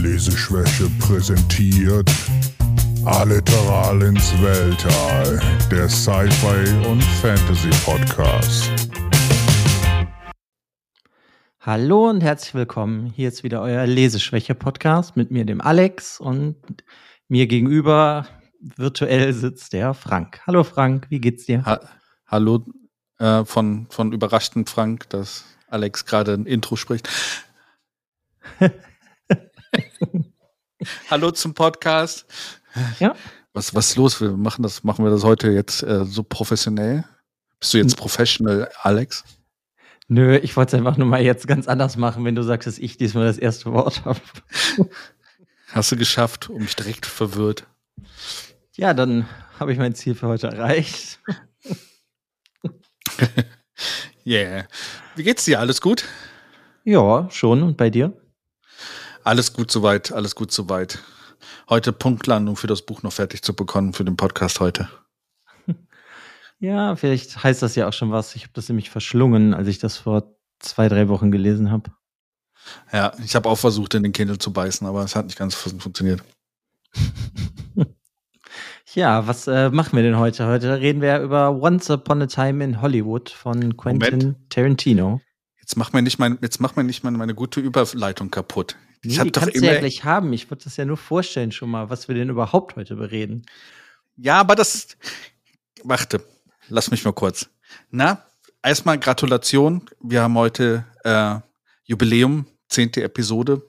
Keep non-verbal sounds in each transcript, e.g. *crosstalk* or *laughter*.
Leseschwäche präsentiert Alliteral ins Weltall, der Sci-Fi und Fantasy Podcast. Hallo und herzlich willkommen. Hier ist wieder euer Leseschwäche-Podcast mit mir, dem Alex, und mir gegenüber virtuell sitzt der Frank. Hallo Frank, wie geht's dir? Ha Hallo äh, von, von überraschten Frank, dass Alex gerade ein Intro spricht. *laughs* *laughs* Hallo zum Podcast. Ja. Was, was ist los? Wir machen das, machen wir das heute jetzt äh, so professionell? Bist du jetzt professional, Alex? Nö, ich wollte es einfach nur mal jetzt ganz anders machen, wenn du sagst, dass ich diesmal das erste Wort habe. *laughs* Hast du geschafft und mich direkt verwirrt. Ja, dann habe ich mein Ziel für heute erreicht. *laughs* yeah. Wie geht's dir? Alles gut? Ja, schon. Und bei dir? Alles gut soweit, alles gut soweit. Heute Punktlandung für das Buch noch fertig zu bekommen für den Podcast heute. *laughs* Ja, vielleicht heißt das ja auch schon was. Ich habe das nämlich verschlungen, als ich das vor zwei, drei Wochen gelesen habe. Ja, ich habe auch versucht, in den Kindle zu beißen, aber es hat nicht ganz funktioniert. *laughs* ja, was äh, machen wir denn heute? Heute reden wir über Once Upon a Time in Hollywood von Quentin Moment. Tarantino. Jetzt mach mir nicht mein, jetzt mach mir nicht meine, meine gute Überleitung kaputt. Ich nee, die kannst du ja gleich haben. Ich würde das ja nur vorstellen schon mal, was wir denn überhaupt heute bereden. Ja, aber das. Warte, lass mich mal kurz. Na, erstmal Gratulation. Wir haben heute äh, Jubiläum, zehnte Episode.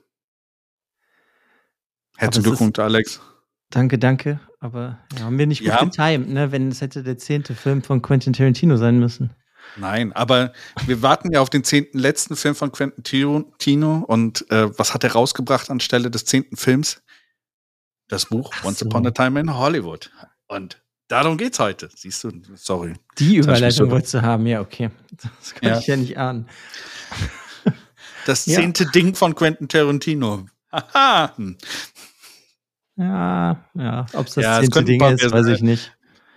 Herzlichen Glückwunsch, Alex. Danke, danke. Aber ja, haben wir nicht gut ja. getimt, ne? Wenn es hätte der zehnte Film von Quentin Tarantino sein müssen. Nein, aber wir warten ja auf den zehnten letzten Film von Quentin Tarantino und äh, was hat er rausgebracht anstelle des zehnten Films? Das Buch Ach Once so. Upon a Time in Hollywood. Und darum geht's heute. Siehst du? Sorry. Die Überleitung so wolltest du haben, ja, okay. Das kann ja. ich ja nicht ahnen. *laughs* Das zehnte ja. Ding von Quentin Tarantino. Haha. ja, ja. Ob es das ja, zehnte Ding ist, weiß ich nicht.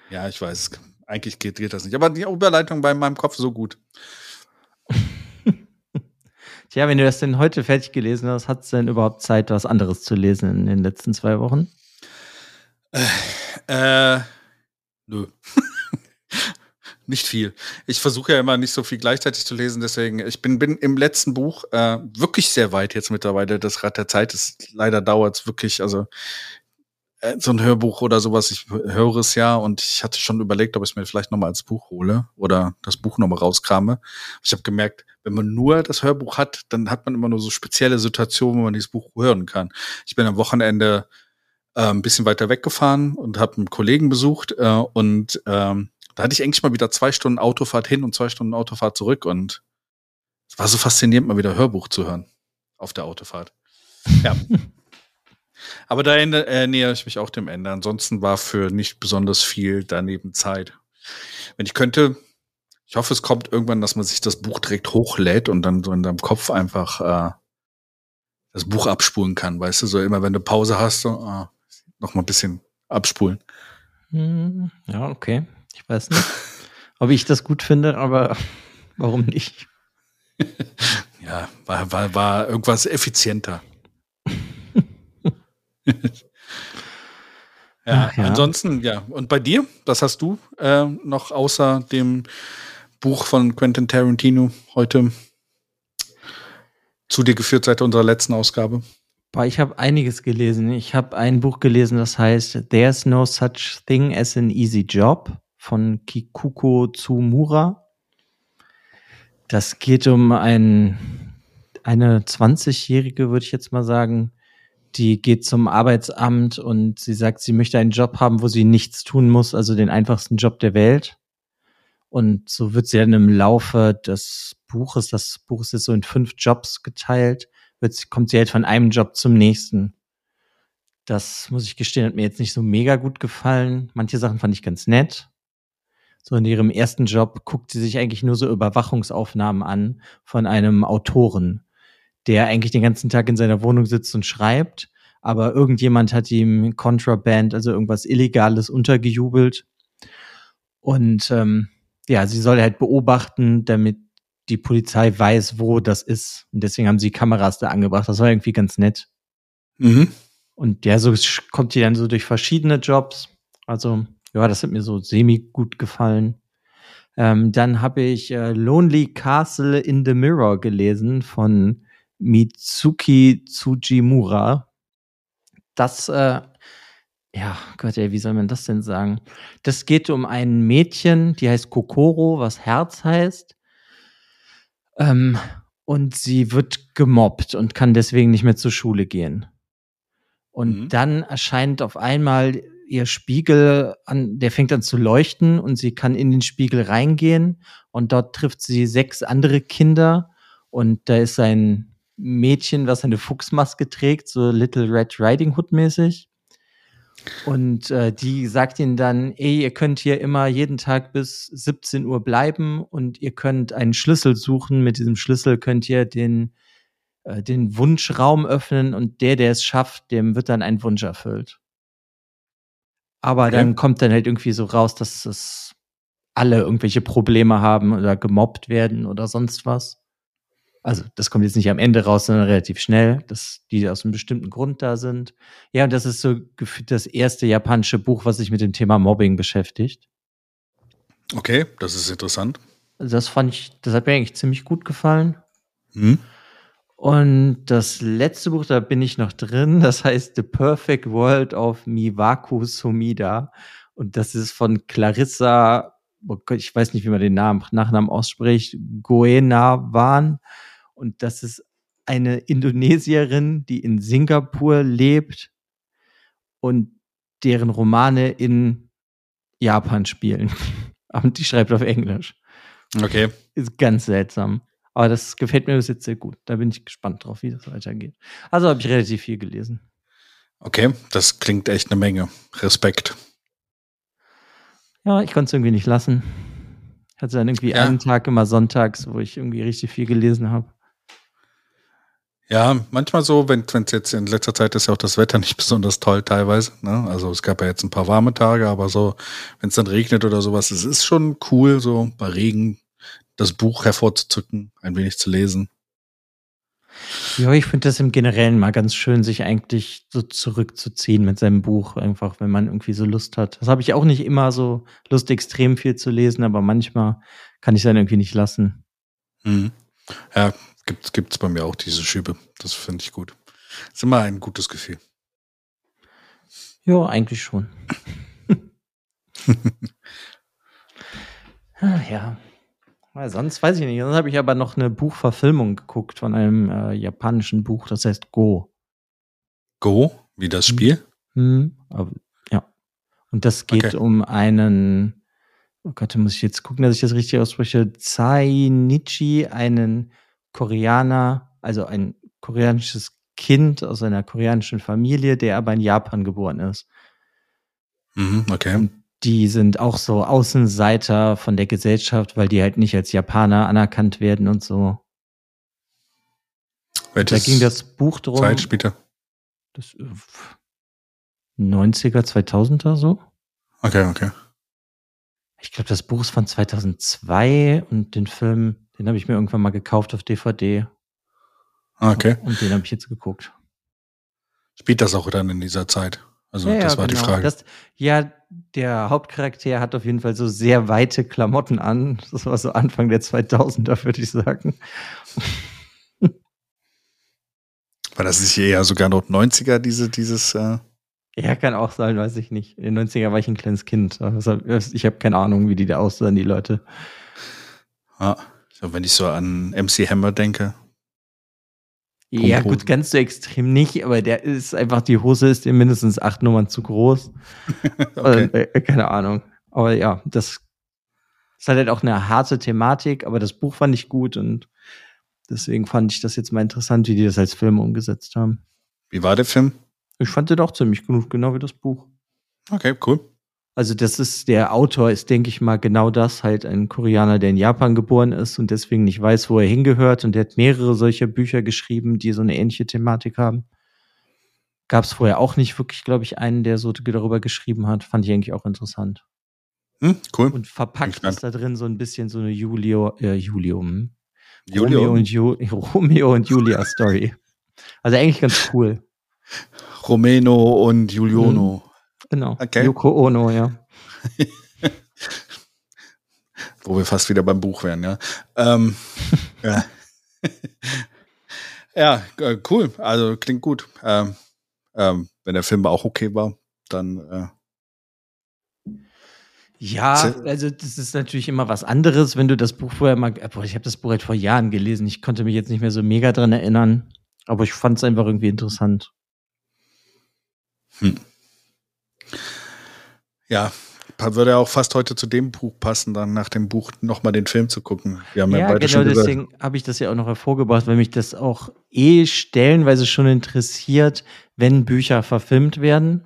Ja, ich weiß eigentlich geht, geht das nicht. Aber die Überleitung bei meinem Kopf so gut. *laughs* Tja, wenn du das denn heute fertig gelesen hast, hat es denn überhaupt Zeit, was anderes zu lesen in den letzten zwei Wochen? Äh, äh nö. *laughs* nicht viel. Ich versuche ja immer nicht so viel gleichzeitig zu lesen, deswegen, ich bin, bin im letzten Buch äh, wirklich sehr weit jetzt mittlerweile. Das Rad der Zeit ist leider dauert es wirklich, also so ein Hörbuch oder sowas, ich höre es ja und ich hatte schon überlegt, ob ich es mir vielleicht nochmal als Buch hole oder das Buch nochmal rauskrame. Ich habe gemerkt, wenn man nur das Hörbuch hat, dann hat man immer nur so spezielle Situationen, wo man dieses Buch hören kann. Ich bin am Wochenende äh, ein bisschen weiter weggefahren und habe einen Kollegen besucht äh, und ähm, da hatte ich eigentlich mal wieder zwei Stunden Autofahrt hin und zwei Stunden Autofahrt zurück und es war so faszinierend, mal wieder Hörbuch zu hören auf der Autofahrt. Ja. *laughs* Aber da äh, nähere ich mich auch dem Ende. Ansonsten war für nicht besonders viel daneben Zeit. Wenn ich könnte, ich hoffe, es kommt irgendwann, dass man sich das Buch direkt hochlädt und dann so in deinem Kopf einfach äh, das Buch abspulen kann. Weißt du, so immer wenn du Pause hast, so, äh, noch mal ein bisschen abspulen. Hm, ja, okay. Ich weiß nicht, *laughs* ob ich das gut finde, aber warum nicht? *laughs* ja, war, war, war irgendwas effizienter. Ja, ja, ansonsten, ja. Und bei dir, was hast du äh, noch außer dem Buch von Quentin Tarantino heute zu dir geführt seit unserer letzten Ausgabe? Boah, ich habe einiges gelesen. Ich habe ein Buch gelesen, das heißt There's No Such Thing as an Easy Job von Kikuko Tsumura. Das geht um ein, eine 20-Jährige, würde ich jetzt mal sagen, die geht zum Arbeitsamt und sie sagt, sie möchte einen Job haben, wo sie nichts tun muss, also den einfachsten Job der Welt. Und so wird sie dann im Laufe des Buches, das Buch ist so in fünf Jobs geteilt, wird, kommt sie halt von einem Job zum nächsten. Das muss ich gestehen, hat mir jetzt nicht so mega gut gefallen. Manche Sachen fand ich ganz nett. So in ihrem ersten Job guckt sie sich eigentlich nur so Überwachungsaufnahmen an von einem Autoren der eigentlich den ganzen Tag in seiner Wohnung sitzt und schreibt, aber irgendjemand hat ihm Contraband, also irgendwas Illegales untergejubelt. Und ähm, ja, sie soll halt beobachten, damit die Polizei weiß, wo das ist. Und deswegen haben sie Kameras da angebracht. Das war irgendwie ganz nett. Mhm. Und ja, so kommt die dann so durch verschiedene Jobs. Also, ja, das hat mir so semi gut gefallen. Ähm, dann habe ich äh, Lonely Castle in the Mirror gelesen von Mitsuki Tsujimura. Das, äh, ja, Gott, ey, wie soll man das denn sagen? Das geht um ein Mädchen, die heißt Kokoro, was Herz heißt. Ähm, und sie wird gemobbt und kann deswegen nicht mehr zur Schule gehen. Und Mhm. dann erscheint auf einmal ihr Spiegel an, der fängt an zu leuchten und sie kann in den Spiegel reingehen und dort trifft sie sechs andere Kinder und da ist ein Mädchen, was eine Fuchsmaske trägt, so Little Red Riding Hood mäßig. Und äh, die sagt ihnen dann, ey, ihr könnt hier immer jeden Tag bis 17 Uhr bleiben und ihr könnt einen Schlüssel suchen. Mit diesem Schlüssel könnt ihr den, äh, den Wunschraum öffnen und der, der es schafft, dem wird dann ein Wunsch erfüllt. Aber Okay. dann kommt dann halt irgendwie so raus, dass es alle irgendwelche Probleme haben oder gemobbt werden oder sonst was. Also, das kommt jetzt nicht am Ende raus, sondern relativ schnell, dass die aus einem bestimmten Grund da sind. Ja, und das ist so das erste japanische Buch, was sich mit dem Thema Mobbing beschäftigt. Okay, das ist interessant. Das fand ich, das hat mir eigentlich ziemlich gut gefallen. Mhm. Und das letzte Buch, da bin ich noch drin, *laughs* das heißt The Perfect World of Miwaku Sumida. Und das ist von Clarissa, oh ich weiß nicht, wie man den Namen, Nachnamen ausspricht, Goenawan. Und das ist eine Indonesierin, die in Singapur lebt und deren Romane in Japan spielen. *laughs* Und die schreibt auf Englisch. Okay. Ist ganz seltsam. Aber das gefällt mir bis jetzt sehr gut. Da bin ich gespannt drauf, wie das weitergeht. Also habe ich relativ viel gelesen. Okay, das klingt echt eine Menge. Respekt. Ja, ich konnte es irgendwie nicht lassen. Ich hatte dann irgendwie Ja. einen Tag immer sonntags, wo ich irgendwie richtig viel gelesen habe. Ja, manchmal so, wenn es jetzt in letzter Zeit ist ja auch das Wetter nicht *laughs* besonders toll teilweise. Ne? Also es gab ja jetzt ein paar warme Tage, aber so, wenn es dann regnet oder sowas, es ist schon cool, so bei Regen das Buch hervorzuzücken, ein wenig zu lesen. Ja, ich finde das im Generellen mal ganz schön, sich eigentlich so zurückzuziehen mit seinem Buch, einfach, wenn man irgendwie so Lust hat. Das habe ich auch nicht immer so Lust, extrem viel zu lesen, aber manchmal kann ich es dann irgendwie nicht lassen. Mhm. Ja, gibt gibt's bei mir auch diese Schübe. Das finde ich gut. Ist immer ein gutes Gefühl. Ja, eigentlich schon. *laughs* Ah, ja. Weil sonst weiß ich nicht. Sonst habe ich aber noch eine Buchverfilmung geguckt von einem äh, japanischen Buch, das heißt Go. Go, wie das Spiel. Hm, aber, ja. Und das geht Okay. um einen, oh Gott, da muss ich jetzt gucken, dass ich das richtig ausspreche, Zainichi, einen Koreaner, also ein koreanisches Kind aus einer koreanischen Familie, der aber in Japan geboren ist. Mhm, okay. Und die sind auch so Außenseiter von der Gesellschaft, weil die halt nicht als Japaner anerkannt werden und so. Da Welches ging das Buch drum. Zeit später? Das, äh, 90er, 2000er so. Okay, okay. Ich glaube, das Buch ist von 2002 und den Film, den habe ich mir irgendwann mal gekauft auf DVD Ah, Okay. und den habe ich jetzt geguckt. Spielt das auch dann in dieser Zeit? Also, Ja, das war die genau. Frage. Das, ja, der Hauptcharakter hat auf jeden Fall so sehr weite Klamotten an. Das war so Anfang der 2000er, würde ich sagen. War das nicht eher sogar noch 90er, diese, dieses, äh, Ja, kann auch sein, weiß ich nicht. In den 90er war ich ein kleines Kind. Also, Ich habe keine Ahnung, wie die da aussahen, die Leute. ah, wenn ich so an MC Hammer denke. Ja, Pumphose. gut, ganz so extrem nicht, aber der ist einfach, die Hose ist ihm mindestens acht Nummern zu groß. *laughs* Okay. Äh, äh, keine Ahnung. Aber ja, das ist halt auch eine harte Thematik, aber das Buch fand ich gut und deswegen fand ich das jetzt mal interessant, wie die das als Film umgesetzt haben. Wie war der Film? Ich fand den auch ziemlich gut, genau wie das Buch. Okay, cool. Also das ist, der Autor ist, denke ich mal, genau das, halt ein Koreaner, der in Japan geboren ist und deswegen nicht weiß, wo er hingehört. Und der hat mehrere solcher Bücher geschrieben, die so eine ähnliche Thematik haben. Gab es vorher auch nicht wirklich, glaube ich, einen, der so darüber geschrieben hat. Fand ich eigentlich auch interessant. Hm, cool. Und verpackt ist da drin so ein bisschen so eine Julio, äh, Julio, hm? Julio. Romeo und, Ju *laughs* Romeo und Julia Story. Also eigentlich ganz cool. Romeno und Giuliano. Mhm. Genau. Okay. Yoko Ono, ja. *laughs* Wo wir fast wieder beim Buch wären, ja. Ähm, *laughs* ja. ja, äh, cool. Also klingt gut. Ähm, ähm, wenn der Film auch okay war, dann äh, Ja, also das ist natürlich immer was anderes, wenn du das Buch vorher mal, äh, boah, ich habe das Buch halt vor Jahren gelesen, ich konnte mich jetzt nicht mehr so mega dran erinnern, aber ich fand es einfach irgendwie interessant. Ja, würde auch fast heute zu dem Buch passen, dann nach dem Buch nochmal den Film zu gucken. Ja, Ja, genau deswegen habe ich das ja auch noch hervorgebracht, weil mich das auch eh stellenweise schon interessiert, wenn Bücher verfilmt werden.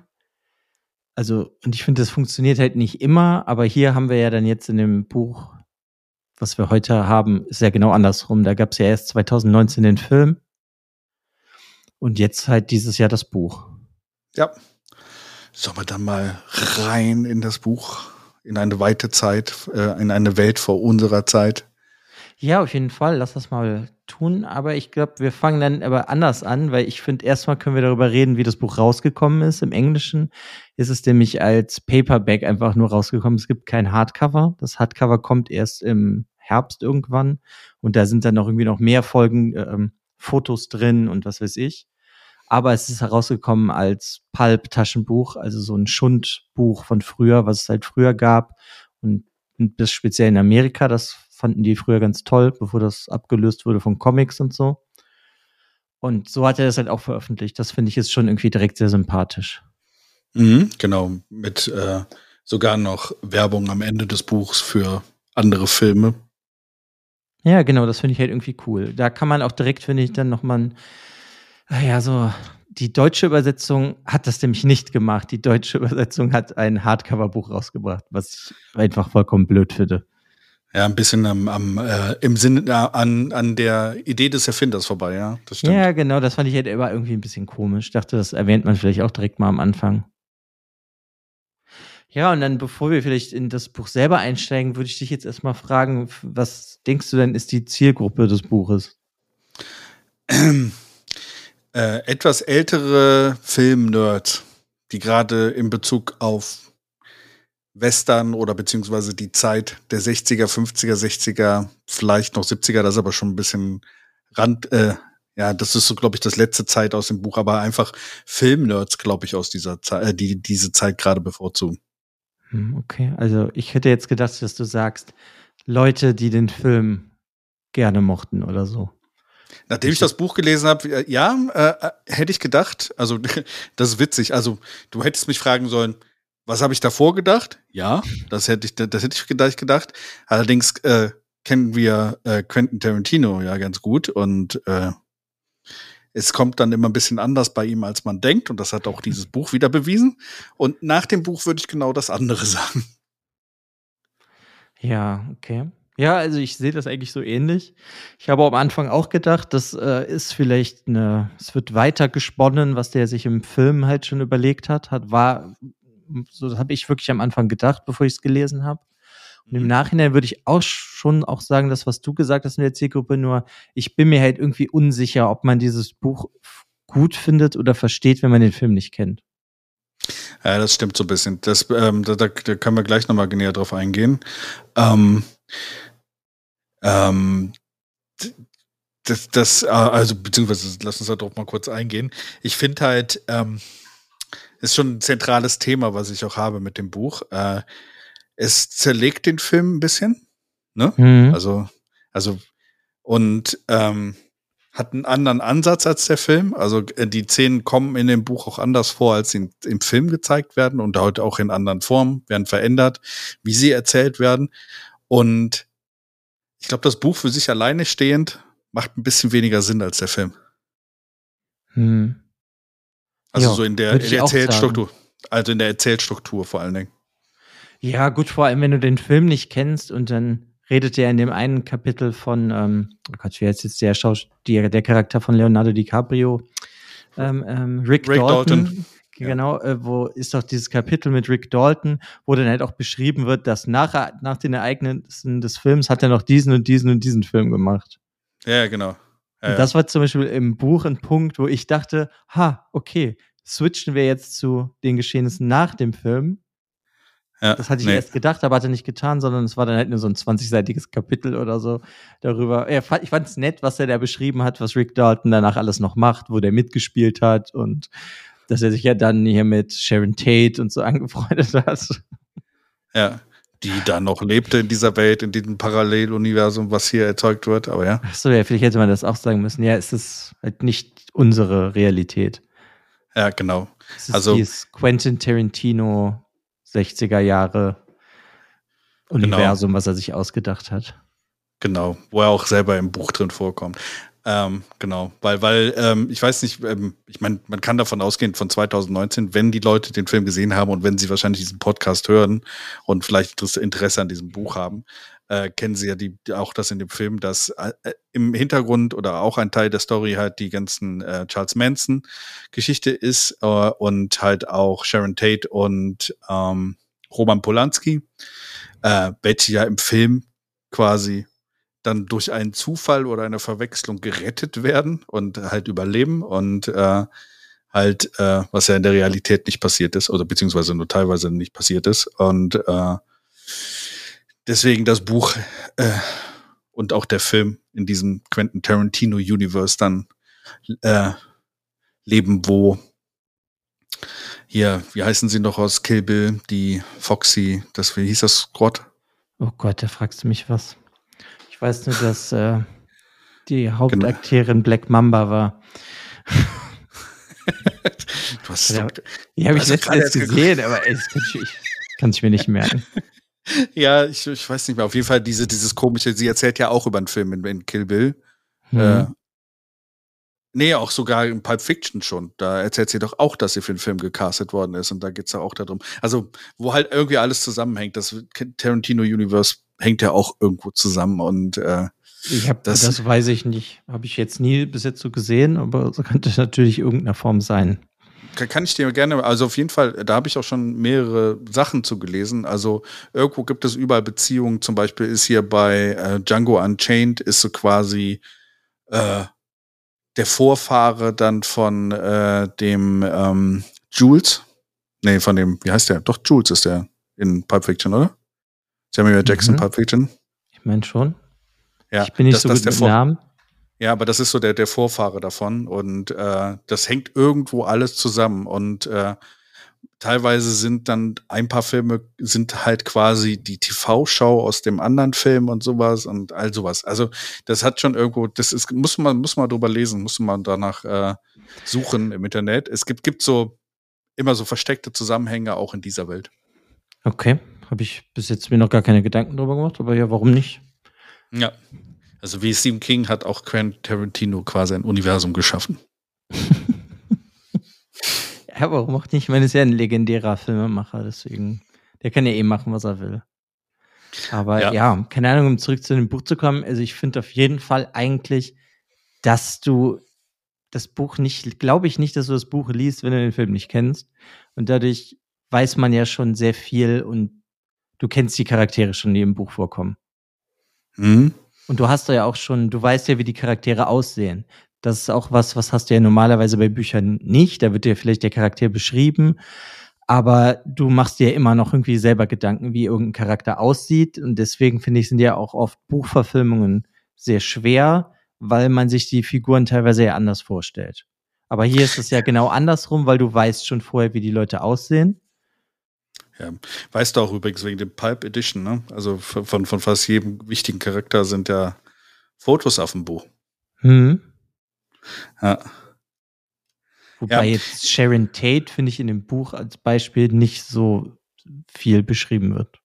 Also, und ich finde, das funktioniert halt nicht immer, aber hier haben wir ja dann jetzt in dem Buch, was wir heute haben, ist ja genau andersrum. Da gab es ja erst 2019 den Film und jetzt halt dieses Jahr das Buch. Ja. Sollen wir dann mal rein in das Buch, in eine weite Zeit, äh, in eine Welt vor unserer Zeit? Ja, auf jeden Fall. Lass das mal tun. Aber ich glaube, wir fangen dann aber anders an, weil ich finde, erstmal können wir darüber reden, wie das Buch rausgekommen ist. Im Englischen ist es nämlich als Paperback einfach nur rausgekommen. Es gibt kein Hardcover. Das Hardcover kommt erst im Herbst irgendwann. Und da sind dann noch irgendwie noch mehr Folgen, ähm, Fotos drin und was weiß ich. Aber es ist herausgekommen als Pulp-Taschenbuch, also so ein Schundbuch von früher, was es halt früher gab. Und bis speziell in Amerika, das fanden die früher ganz toll, bevor das abgelöst wurde von Comics und so. Und so hat er das halt auch veröffentlicht. Das finde ich ist schon irgendwie direkt sehr sympathisch. Mhm, genau, mit äh, sogar noch Werbung am Ende des Buchs für andere Filme. Ja, genau, das finde ich halt irgendwie cool. Da kann man auch direkt, finde ich, dann nochmal, ja, so, die deutsche Übersetzung hat das nämlich nicht gemacht. Die deutsche Übersetzung hat ein Hardcover-Buch rausgebracht, was ich einfach vollkommen blöd finde. Ja, ein bisschen am, am äh, im Sinne äh, an, an der Idee des Erfinders vorbei, ja. Das stimmt. Ja, genau, das fand ich halt immer irgendwie ein bisschen komisch. Ich dachte, das erwähnt man vielleicht auch direkt mal am Anfang. Ja, und dann, bevor wir vielleicht in das Buch selber einsteigen, würde ich dich jetzt erstmal fragen, was denkst du denn ist die Zielgruppe des Buches? *clears throat* Äh, etwas ältere Film-Nerds, die gerade in Bezug auf Western oder beziehungsweise die Zeit der 60er, 50er, 60er, vielleicht noch 70er, das ist aber schon ein bisschen Rand, äh, ja, das ist so, glaube ich, das letzte Zeit aus dem Buch, aber einfach Film-Nerds, glaube ich, aus dieser Zeit, äh, die diese Zeit gerade bevorzugen. Hm, Okay, also ich hätte jetzt gedacht, dass du sagst, Leute, die den Film gerne mochten oder so. Nachdem ich das Buch gelesen habe, ja, äh, äh, hätte ich gedacht, also *laughs* das ist witzig, also du hättest mich fragen sollen, was habe ich davor gedacht? Ja, das hätte ich, das hätte ich gedacht. gedacht. Allerdings äh, kennen wir äh, Quentin Tarantino ja ganz gut und äh, es kommt dann immer ein bisschen anders bei ihm, als man denkt und das hat auch dieses Buch wieder bewiesen. Und nach dem Buch würde ich genau das andere *laughs* sagen. Ja, okay. Ja, also ich sehe das eigentlich so ähnlich. Ich habe am Anfang auch gedacht, das äh, ist vielleicht eine, es wird weiter gesponnen, was der sich im Film halt schon überlegt hat. Hat war, so habe ich wirklich am Anfang gedacht, bevor ich es gelesen habe. Und im Nachhinein würde ich auch schon auch sagen, das, was du gesagt hast in der Zielgruppe, nur ich bin mir halt irgendwie unsicher, ob man dieses Buch gut findet oder versteht, wenn man den Film nicht kennt. Ja, das stimmt so ein bisschen. Das, ähm, da, da, da können wir gleich nochmal näher drauf eingehen. Ähm, ähm, das, das, äh, also, beziehungsweise, lass uns da drauf mal kurz eingehen. Ich finde halt, ähm, ist schon ein zentrales Thema, was ich auch habe mit dem Buch. Äh, es zerlegt den Film ein bisschen, ne? Mhm. Also, also, und ähm, hat einen anderen Ansatz als der Film. Also äh, die Szenen kommen in dem Buch auch anders vor, als sie im Film gezeigt werden und heute auch in anderen Formen, werden verändert, wie sie erzählt werden. Und ich glaube, das Buch für sich alleine stehend macht ein bisschen weniger Sinn als der Film. Hm. Also Ja, so in der, in der Erzählstruktur. Also in der Erzählstruktur vor allen Dingen. Ja, gut, vor allem, wenn du den Film nicht kennst und dann redet er in dem einen Kapitel von, ähm, oh Gott, wie heißt jetzt der Schaus der, der Charakter von Leonardo DiCaprio? Ähm, ähm, Rick, Rick Dalton. Dalton. Genau, äh, wo ist doch dieses Kapitel mit Rick Dalton, wo dann halt auch beschrieben wird, dass nach, nach den Ereignissen des Films hat er noch diesen und diesen und diesen Film gemacht. Ja, genau. Ja, das war zum Beispiel im Buch ein Punkt, wo ich dachte, ha, okay, switchen wir jetzt zu den Geschehnissen nach dem Film. Ja, Das hatte ich nee. erst gedacht, aber hat er nicht getan, sondern es war dann halt nur so ein 20-seitiges Kapitel oder so darüber. Ja, ich fand es nett, was er da beschrieben hat, was Rick Dalton danach alles noch macht, wo der mitgespielt hat und dass er sich ja dann hier mit Sharon Tate und so *laughs* angefreundet hat. Ja. Die da noch lebte in dieser Welt, in diesem Paralleluniversum, was hier erzeugt wird, aber ja. Achso, ja, vielleicht hätte man das auch sagen müssen. Ja, es ist halt nicht unsere Realität. Ja, genau. Es ist Also- dieses Quentin Tarantino 60er Jahre Universum, was er sich ausgedacht hat. Genau, wo er auch selber im Buch drin vorkommt. Ähm, genau, weil, weil, ähm, ich weiß nicht, ähm, ich meine, man kann davon ausgehen, von 2019, wenn die Leute den Film gesehen haben und wenn sie wahrscheinlich diesen Podcast hören und vielleicht Interesse- an diesem Buch haben, äh, kennen sie ja die, auch das in dem Film, dass äh, im Hintergrund oder auch ein Teil der Story halt die ganzen äh, Charles Manson Geschichte ist äh, und halt auch Sharon Tate und ähm, Roman Polanski, äh, welche ja im Film quasi dann durch einen Zufall oder eine Verwechslung gerettet werden und halt überleben und äh, halt, äh, was ja in der Realität nicht passiert ist oder beziehungsweise nur teilweise nicht passiert ist und äh, deswegen das Buch äh, und auch der Film in diesem Quentin Tarantino Universe dann äh, leben, wo hier, wie heißen sie noch aus Kill Bill, die Foxy, das, wie hieß das Squad? Oh Gott, da fragst du mich was. Ich weiß nur, dass äh, die Hauptakteurin Black Mamba war. *laughs* Du hast Ja, Die habe ich Also letztens gesehen, aber ey, das kann ich, kann ich mir nicht merken. *laughs* Ja, ich, ich weiß nicht mehr. Auf jeden Fall diese, dieses komische, sie erzählt ja auch über einen Film in, in Kill Bill. Hm. Äh, nee, auch sogar in Pulp Fiction schon. Da erzählt sie doch auch, dass sie für den Film gecastet worden ist. Und da geht's ja auch darum. Also, wo halt irgendwie alles zusammenhängt. Das Tarantino Universe hängt ja auch irgendwo zusammen. Und äh, ich hab, das, das- weiß ich nicht. Habe ich jetzt nie bis jetzt so gesehen, aber so könnte es natürlich irgendeiner Form sein. kann, kann ich dir gerne, also auf jeden Fall, da habe ich auch schon mehrere Sachen zu gelesen. Also irgendwo gibt es überall Beziehungen. Zum Beispiel ist hier bei äh, Django Unchained ist so quasi äh, der Vorfahre dann von äh, dem ähm, Jules. Nee, von dem, wie heißt der? Doch, Jules ist der in Pulp Fiction, oder? Samuel Jackson, Mhm. Pulp Fiction. Ich meine schon. Ja, ich bin nicht das- so das gut mit Vor- Namen. Ja, aber das ist so der, der Vorfahre davon und äh, das hängt irgendwo alles zusammen und äh, teilweise sind dann ein paar Filme sind halt quasi die TV-Schau aus dem anderen Film und sowas und all sowas. Also das hat schon irgendwo, das ist, muss man, muss man drüber lesen, muss man danach äh, suchen im Internet. Es gibt, gibt so immer so versteckte Zusammenhänge auch in dieser Welt. Okay. Habe ich bis jetzt mir noch gar keine Gedanken drüber gemacht, aber ja, warum nicht? Ja. Also wie Stephen King hat auch Quentin Tarantino quasi ein Universum geschaffen. *laughs* Ja, warum auch nicht? Ich meine, ist ja ein legendärer Filmemacher, deswegen, der kann ja eh machen, was er will. Aber Ja. ja, keine Ahnung, um zurück zu dem Buch zu kommen. Also ich finde auf jeden Fall eigentlich, dass du das Buch nicht, glaube ich nicht, dass du das Buch liest, wenn du den Film nicht kennst. Und dadurch weiß man ja schon sehr viel und du kennst die Charaktere schon, die im Buch vorkommen. Mhm. Und du hast da ja auch schon, du weißt ja, wie die Charaktere aussehen. Das ist auch was, was hast du ja normalerweise bei Büchern nicht. Da wird dir vielleicht der Charakter beschrieben, aber du machst dir immer noch irgendwie selber Gedanken, wie irgendein Charakter aussieht. Und deswegen finde ich, sind ja auch oft Buchverfilmungen sehr schwer, weil man sich die Figuren teilweise ja anders vorstellt. Aber hier ist es ja genau andersrum, weil du weißt schon vorher, wie die Leute aussehen. Ja. Weißt du auch übrigens wegen dem Pulp Edition, ne? Also von, von fast jedem wichtigen Charakter sind ja Fotos auf dem Buch. Hm. Ja. Wobei Ja. jetzt Sharon Tate, finde ich, in dem Buch als Beispiel nicht so viel beschrieben wird.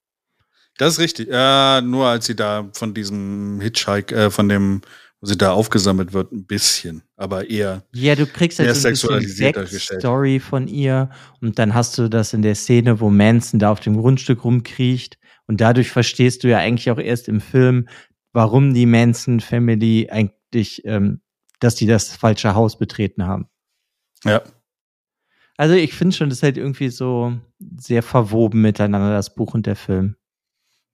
Das ist richtig. Ja, nur als sie da von diesem Hitchhike, äh, von dem, sie da aufgesammelt wird, ein bisschen. Aber eher, Ja, du kriegst halt so ein bisschen sexualisiert dargestellt. Backstory von ihr und dann hast du das in der Szene, wo Manson da auf dem Grundstück rumkriecht und dadurch verstehst du ja eigentlich auch erst im Film, warum die Manson Family eigentlich, ähm, dass die das falsche Haus betreten haben. ja. Also ich finde schon, das ist halt irgendwie so sehr verwoben miteinander, das Buch und der Film.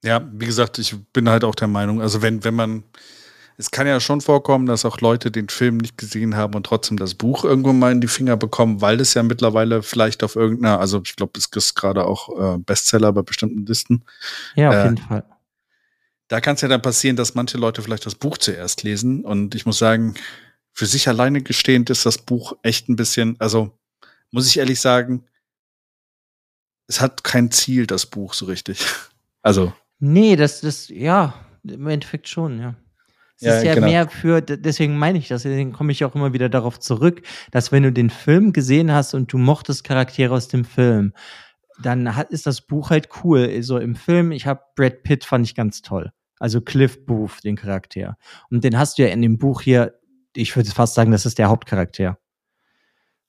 Ja, wie gesagt, ich bin halt auch der Meinung, also wenn, wenn man, es kann ja schon vorkommen, dass auch Leute den Film nicht gesehen haben und trotzdem das Buch irgendwo mal in die Finger bekommen, weil es ja mittlerweile vielleicht auf irgendeiner, also ich glaube, es ist gerade auch äh, Bestseller bei bestimmten Listen. Ja, auf Äh, jeden Fall. Da kann es ja dann passieren, dass manche Leute vielleicht das Buch zuerst lesen. Und ich muss sagen, für sich alleine gestehend ist das Buch echt ein bisschen, also muss ich ehrlich sagen, es hat kein Ziel, das Buch so richtig. *laughs* Also, Nee, das, das, ja, im Endeffekt schon, ja. Es Ja, ist ja genau. mehr für, deswegen meine ich das, deswegen komme ich auch immer wieder darauf zurück, dass wenn du den Film gesehen hast und du mochtest Charaktere aus dem Film, dann hat, ist das Buch halt cool. So im Film, ich habe Brad Pitt fand ich ganz toll. Also Cliff Booth, den Charakter. Und den hast du ja in dem Buch hier, ich würde fast sagen, das ist der Hauptcharakter.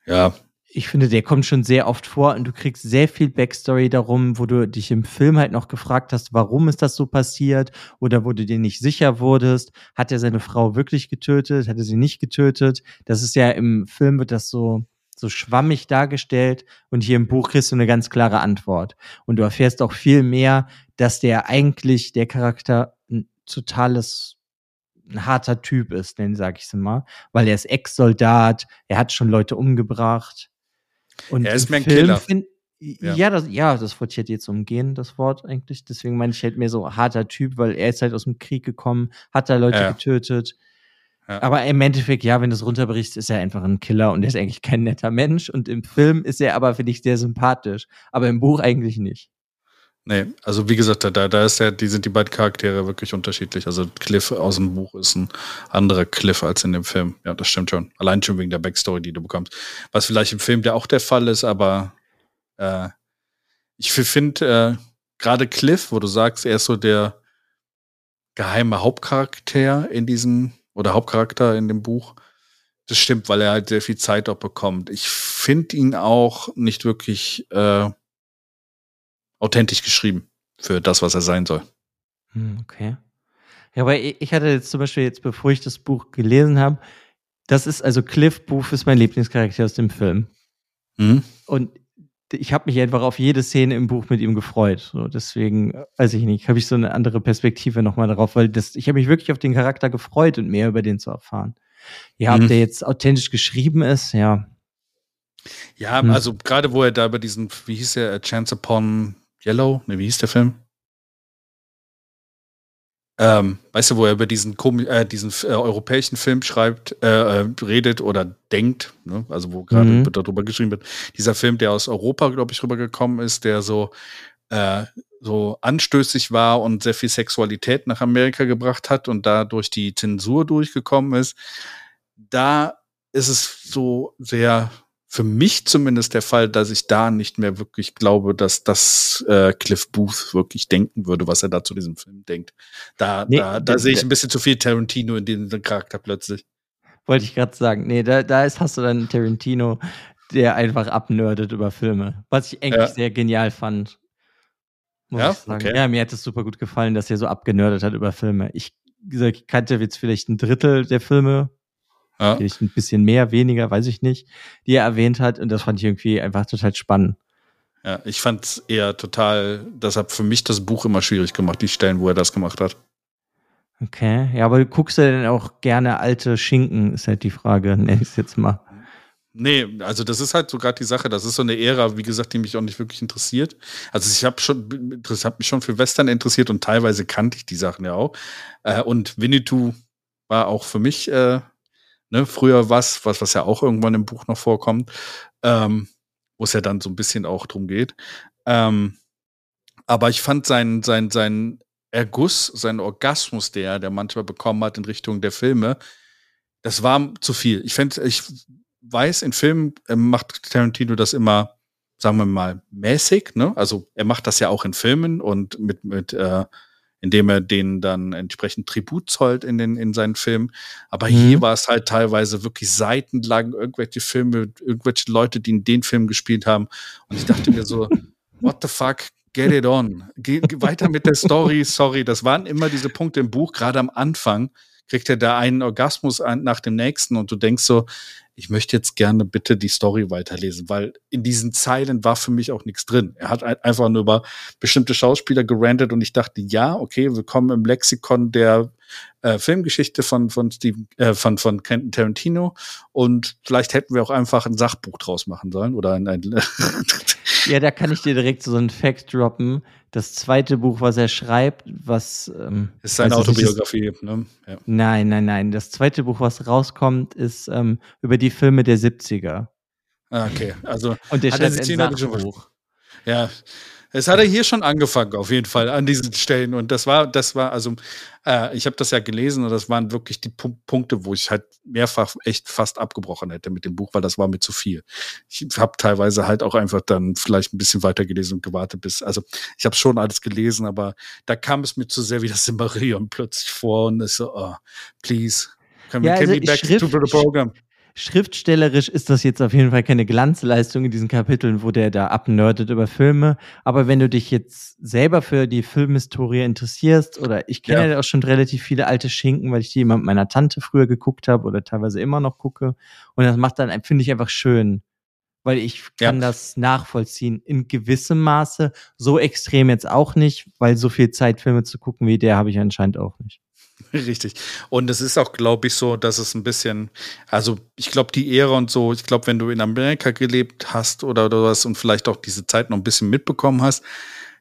ja, ich finde, der kommt schon sehr oft vor und du kriegst sehr viel Backstory darum, wo du dich im Film halt noch gefragt hast, warum ist das so passiert oder wo du dir nicht sicher wurdest, hat er seine Frau wirklich getötet, hat er sie nicht getötet? Das ist ja im Film wird das so so schwammig dargestellt und hier im Buch kriegst du eine ganz klare Antwort und du erfährst auch viel mehr, dass der eigentlich der Charakter ein totales ein harter Typ ist, denn sag ich mal, weil er ist Ex-Soldat, er hat schon Leute umgebracht. Und Er ist im mehr ein Film Killer. find- Ja. ja. das, ja, das wollte ich halt jetzt umgehen, das Wort eigentlich. Deswegen meine ich halt mehr so harter Typ, weil er ist halt aus dem Krieg gekommen, hat da Leute Ja. getötet. Ja. Aber im Endeffekt, ja, wenn du es runterbrichst, ist er einfach ein Killer und er ist eigentlich kein netter Mensch. Und im Film ist er aber, finde ich, sehr sympathisch. Aber im Buch eigentlich nicht. Nee, also wie gesagt, da, da ist ja, die sind die beiden Charaktere wirklich unterschiedlich. Also Cliff aus dem Buch ist ein anderer Cliff als in dem Film. Ja, das stimmt schon. Allein schon wegen der Backstory, die du bekommst. Was vielleicht im Film ja auch der Fall ist, aber äh, ich finde äh, gerade Cliff, wo du sagst, er ist so der geheime Hauptcharakter in diesem oder Hauptcharakter in dem Buch. Das stimmt, weil er halt sehr viel Zeit auch bekommt. Ich finde ihn auch nicht wirklich äh, authentisch geschrieben für das, was er sein soll. Hm, okay. Ja, aber ich hatte jetzt zum Beispiel jetzt, bevor ich das Buch gelesen habe, das ist also Cliff Booth ist mein Lieblingscharakter aus dem Film. Mhm. Und ich habe mich einfach auf jede Szene im Buch mit ihm gefreut. So, deswegen, weiß ich nicht, habe ich so eine andere Perspektive nochmal darauf, weil das, ich habe mich wirklich auf den Charakter gefreut und mehr über den zu erfahren. Ja, Mhm. ob der jetzt authentisch geschrieben ist, ja. Ja, Hm. also gerade wo er da über diesen, wie hieß der, A Chance Upon Yellow? Ne, wie hieß der Film? Ähm, weißt du, wo er über diesen, äh, diesen äh, europäischen Film schreibt, äh, äh, redet oder denkt, ne? also wo gerade Mhm. darüber geschrieben wird. Dieser Film, der aus Europa, glaube ich, rübergekommen ist, der so, äh, so anstößig war und sehr viel Sexualität nach Amerika gebracht hat und dadurch die Zensur durchgekommen ist. Da ist es so sehr für mich zumindest der Fall, dass ich da nicht mehr wirklich glaube, dass das äh, Cliff Booth wirklich denken würde, was er da zu diesem Film denkt. Da, Nee, da, da sehe ich ein bisschen zu viel Tarantino in diesem Charakter plötzlich. Wollte ich gerade sagen. Nee, da, da ist, hast du dann Tarantino, der einfach abnördet über Filme. Was ich eigentlich Ja. sehr genial fand. Muss Ja? ich sagen. Okay. Ja, mir hat es super gut gefallen, dass er so abgenördet hat über Filme. Ich kannte jetzt vielleicht ein Drittel der Filme, Ja. vielleicht ein bisschen mehr, weniger, weiß ich nicht, die er erwähnt hat. Und das fand ich irgendwie einfach total spannend. Ja, ich fand es eher total, das hat für mich das Buch immer schwierig gemacht, die Stellen, wo er das gemacht hat. Okay. Ja, aber guckst du denn auch gerne alte Schinken, ist halt die Frage, *laughs* nenn ich es jetzt mal. Nee, also das ist halt so gerade die Sache, das ist so eine Ära, wie gesagt, die mich auch nicht wirklich interessiert. Also ich habe schon, das hat mich schon für Western interessiert und teilweise kannte ich die Sachen ja auch. Äh, und Winnetou war auch für mich äh, ne, früher was, was, was ja auch irgendwann im Buch noch vorkommt, ähm, wo es ja dann so ein bisschen auch drum geht. Ähm, aber ich fand seinen, sein, sein Erguss, seinen Orgasmus, der, der manchmal bekommen hat in Richtung der Filme, das war zu viel. Ich fände, ich weiß, in Filmen äh, macht Tarantino das immer, sagen wir mal, mäßig, ne? Also er macht das ja auch in Filmen und mit, mit, äh, indem er denen dann entsprechend Tribut zollt in den, in seinen Filmen. Aber Mhm. hier war es halt teilweise wirklich seitenlang irgendwelche Filme, irgendwelche Leute, die in den Film gespielt haben. Und ich dachte mir so, *laughs* what the fuck? Get it on. Geh weiter mit der Story. Sorry, das waren immer diese Punkte im Buch, gerade am Anfang. kriegt er da einen Orgasmus nach dem nächsten und du denkst so, ich möchte jetzt gerne bitte die Story weiterlesen, weil in diesen Zeilen war für mich auch nichts drin. Er hat einfach nur über bestimmte Schauspieler gerantet und ich dachte, ja, okay, willkommen im Lexikon der äh, Filmgeschichte von von Steven, äh, von von Quentin Tarantino und vielleicht hätten wir auch einfach ein Sachbuch draus machen sollen oder ein, ein *laughs* Ja, da kann ich dir direkt so einen Fact droppen. Das zweite Buch, was er schreibt, was ähm, ist seine Autobiografie. Ist, ne? ja. Nein, nein, nein. Das zweite Buch, was rauskommt, ist ähm, über die Filme der 70er. Ah, okay. Also und der schreibt ein Sachbuch. Ja, es hat er hier schon angefangen, auf jeden Fall, an diesen Stellen. Und das war, das war, also, äh, ich habe das ja gelesen und das waren wirklich die P Punkte, wo ich halt mehrfach echt fast abgebrochen hätte mit dem Buch, weil das war mir zu viel. Ich habe teilweise halt auch einfach dann vielleicht ein bisschen weiter gelesen und gewartet bis, also ich habe schon alles gelesen, aber da kam es mir zu sehr wie das Simmerion plötzlich vor und es so, oh, please, can we, ja, also can we back Schrift, to the program? Schriftstellerisch ist das jetzt auf jeden Fall keine Glanzleistung in diesen Kapiteln, wo der da abnördet über Filme. Aber wenn du dich jetzt selber für die Filmhistorie interessierst, oder ich kenne ja. auch schon relativ viele alte Schinken, weil ich die immer mit meiner Tante früher geguckt habe oder teilweise immer noch gucke. Und das macht dann, finde ich einfach schön. Weil ich kann ja. das nachvollziehen in gewissem Maße. So extrem jetzt auch nicht, weil so viel Zeit, Filme zu gucken wie der habe ich anscheinend auch nicht. *laughs* Richtig. Und es ist auch, glaube ich, so, dass es ein bisschen, also ich glaube, die Ehre und so, ich glaube, wenn du in Amerika gelebt hast oder, oder was und vielleicht auch diese Zeit noch ein bisschen mitbekommen hast,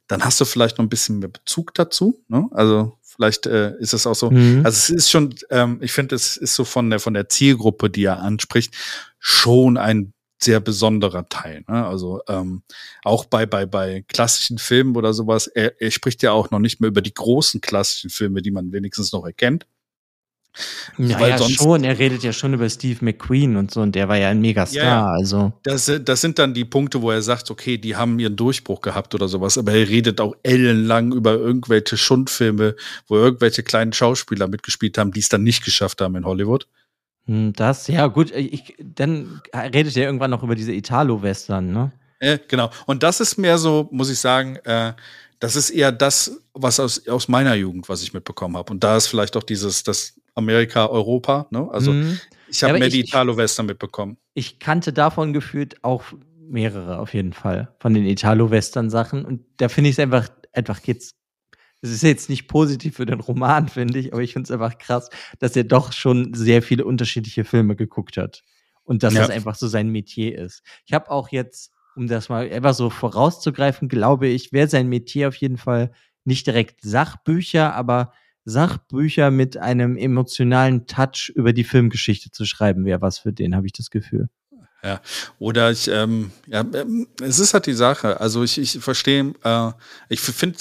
dann hast du vielleicht noch ein bisschen mehr Bezug dazu. Ne? Also vielleicht äh, ist es auch so. Mhm. Also es ist schon, ähm, ich finde, es ist so von der von der Zielgruppe, die er anspricht, schon ein sehr besonderer Teil. Ne? Also ähm, auch bei, bei, bei klassischen Filmen oder sowas, er, er spricht ja auch noch nicht mehr über die großen klassischen Filme, die man wenigstens noch erkennt. Ja, Weil ja sonst, schon, er redet ja schon über Steve McQueen und so und der war ja ein Megastar, ja, also. Das, das sind dann die Punkte, wo er sagt, okay, die haben ihren Durchbruch gehabt oder sowas, aber er redet auch ellenlang über irgendwelche Schundfilme, wo irgendwelche kleinen Schauspieler mitgespielt haben, die es dann nicht geschafft haben in Hollywood. Hm, das, ja, gut, ich, dann redet ihr irgendwann noch über diese Italo-Western, ne? Ja, genau. Und das ist mehr so, muss ich sagen, äh, das ist eher das, was aus, aus meiner Jugend, was ich mitbekommen habe. Und da ist vielleicht auch dieses, das Amerika, Europa, ne? Also mhm. ich habe ja, mehr ich, die Italo-Western mitbekommen. Ich kannte davon gefühlt auch mehrere auf jeden Fall von den Italo-Western-Sachen. Und da finde ich es einfach, einfach geht's es ist jetzt nicht positiv für den Roman, finde ich, aber ich finde es einfach krass, dass er doch schon sehr viele unterschiedliche Filme geguckt hat. Und dass ja. das einfach so sein Metier ist. Ich habe auch jetzt, um das mal einfach so vorauszugreifen, glaube ich, wäre sein Metier auf jeden Fall nicht direkt Sachbücher, aber Sachbücher mit einem emotionalen Touch über die Filmgeschichte zu schreiben, wäre was für den, habe ich das Gefühl. Ja, oder ich, ähm, ja, ähm, es ist halt die Sache. Also ich, ich verstehe, äh, ich finde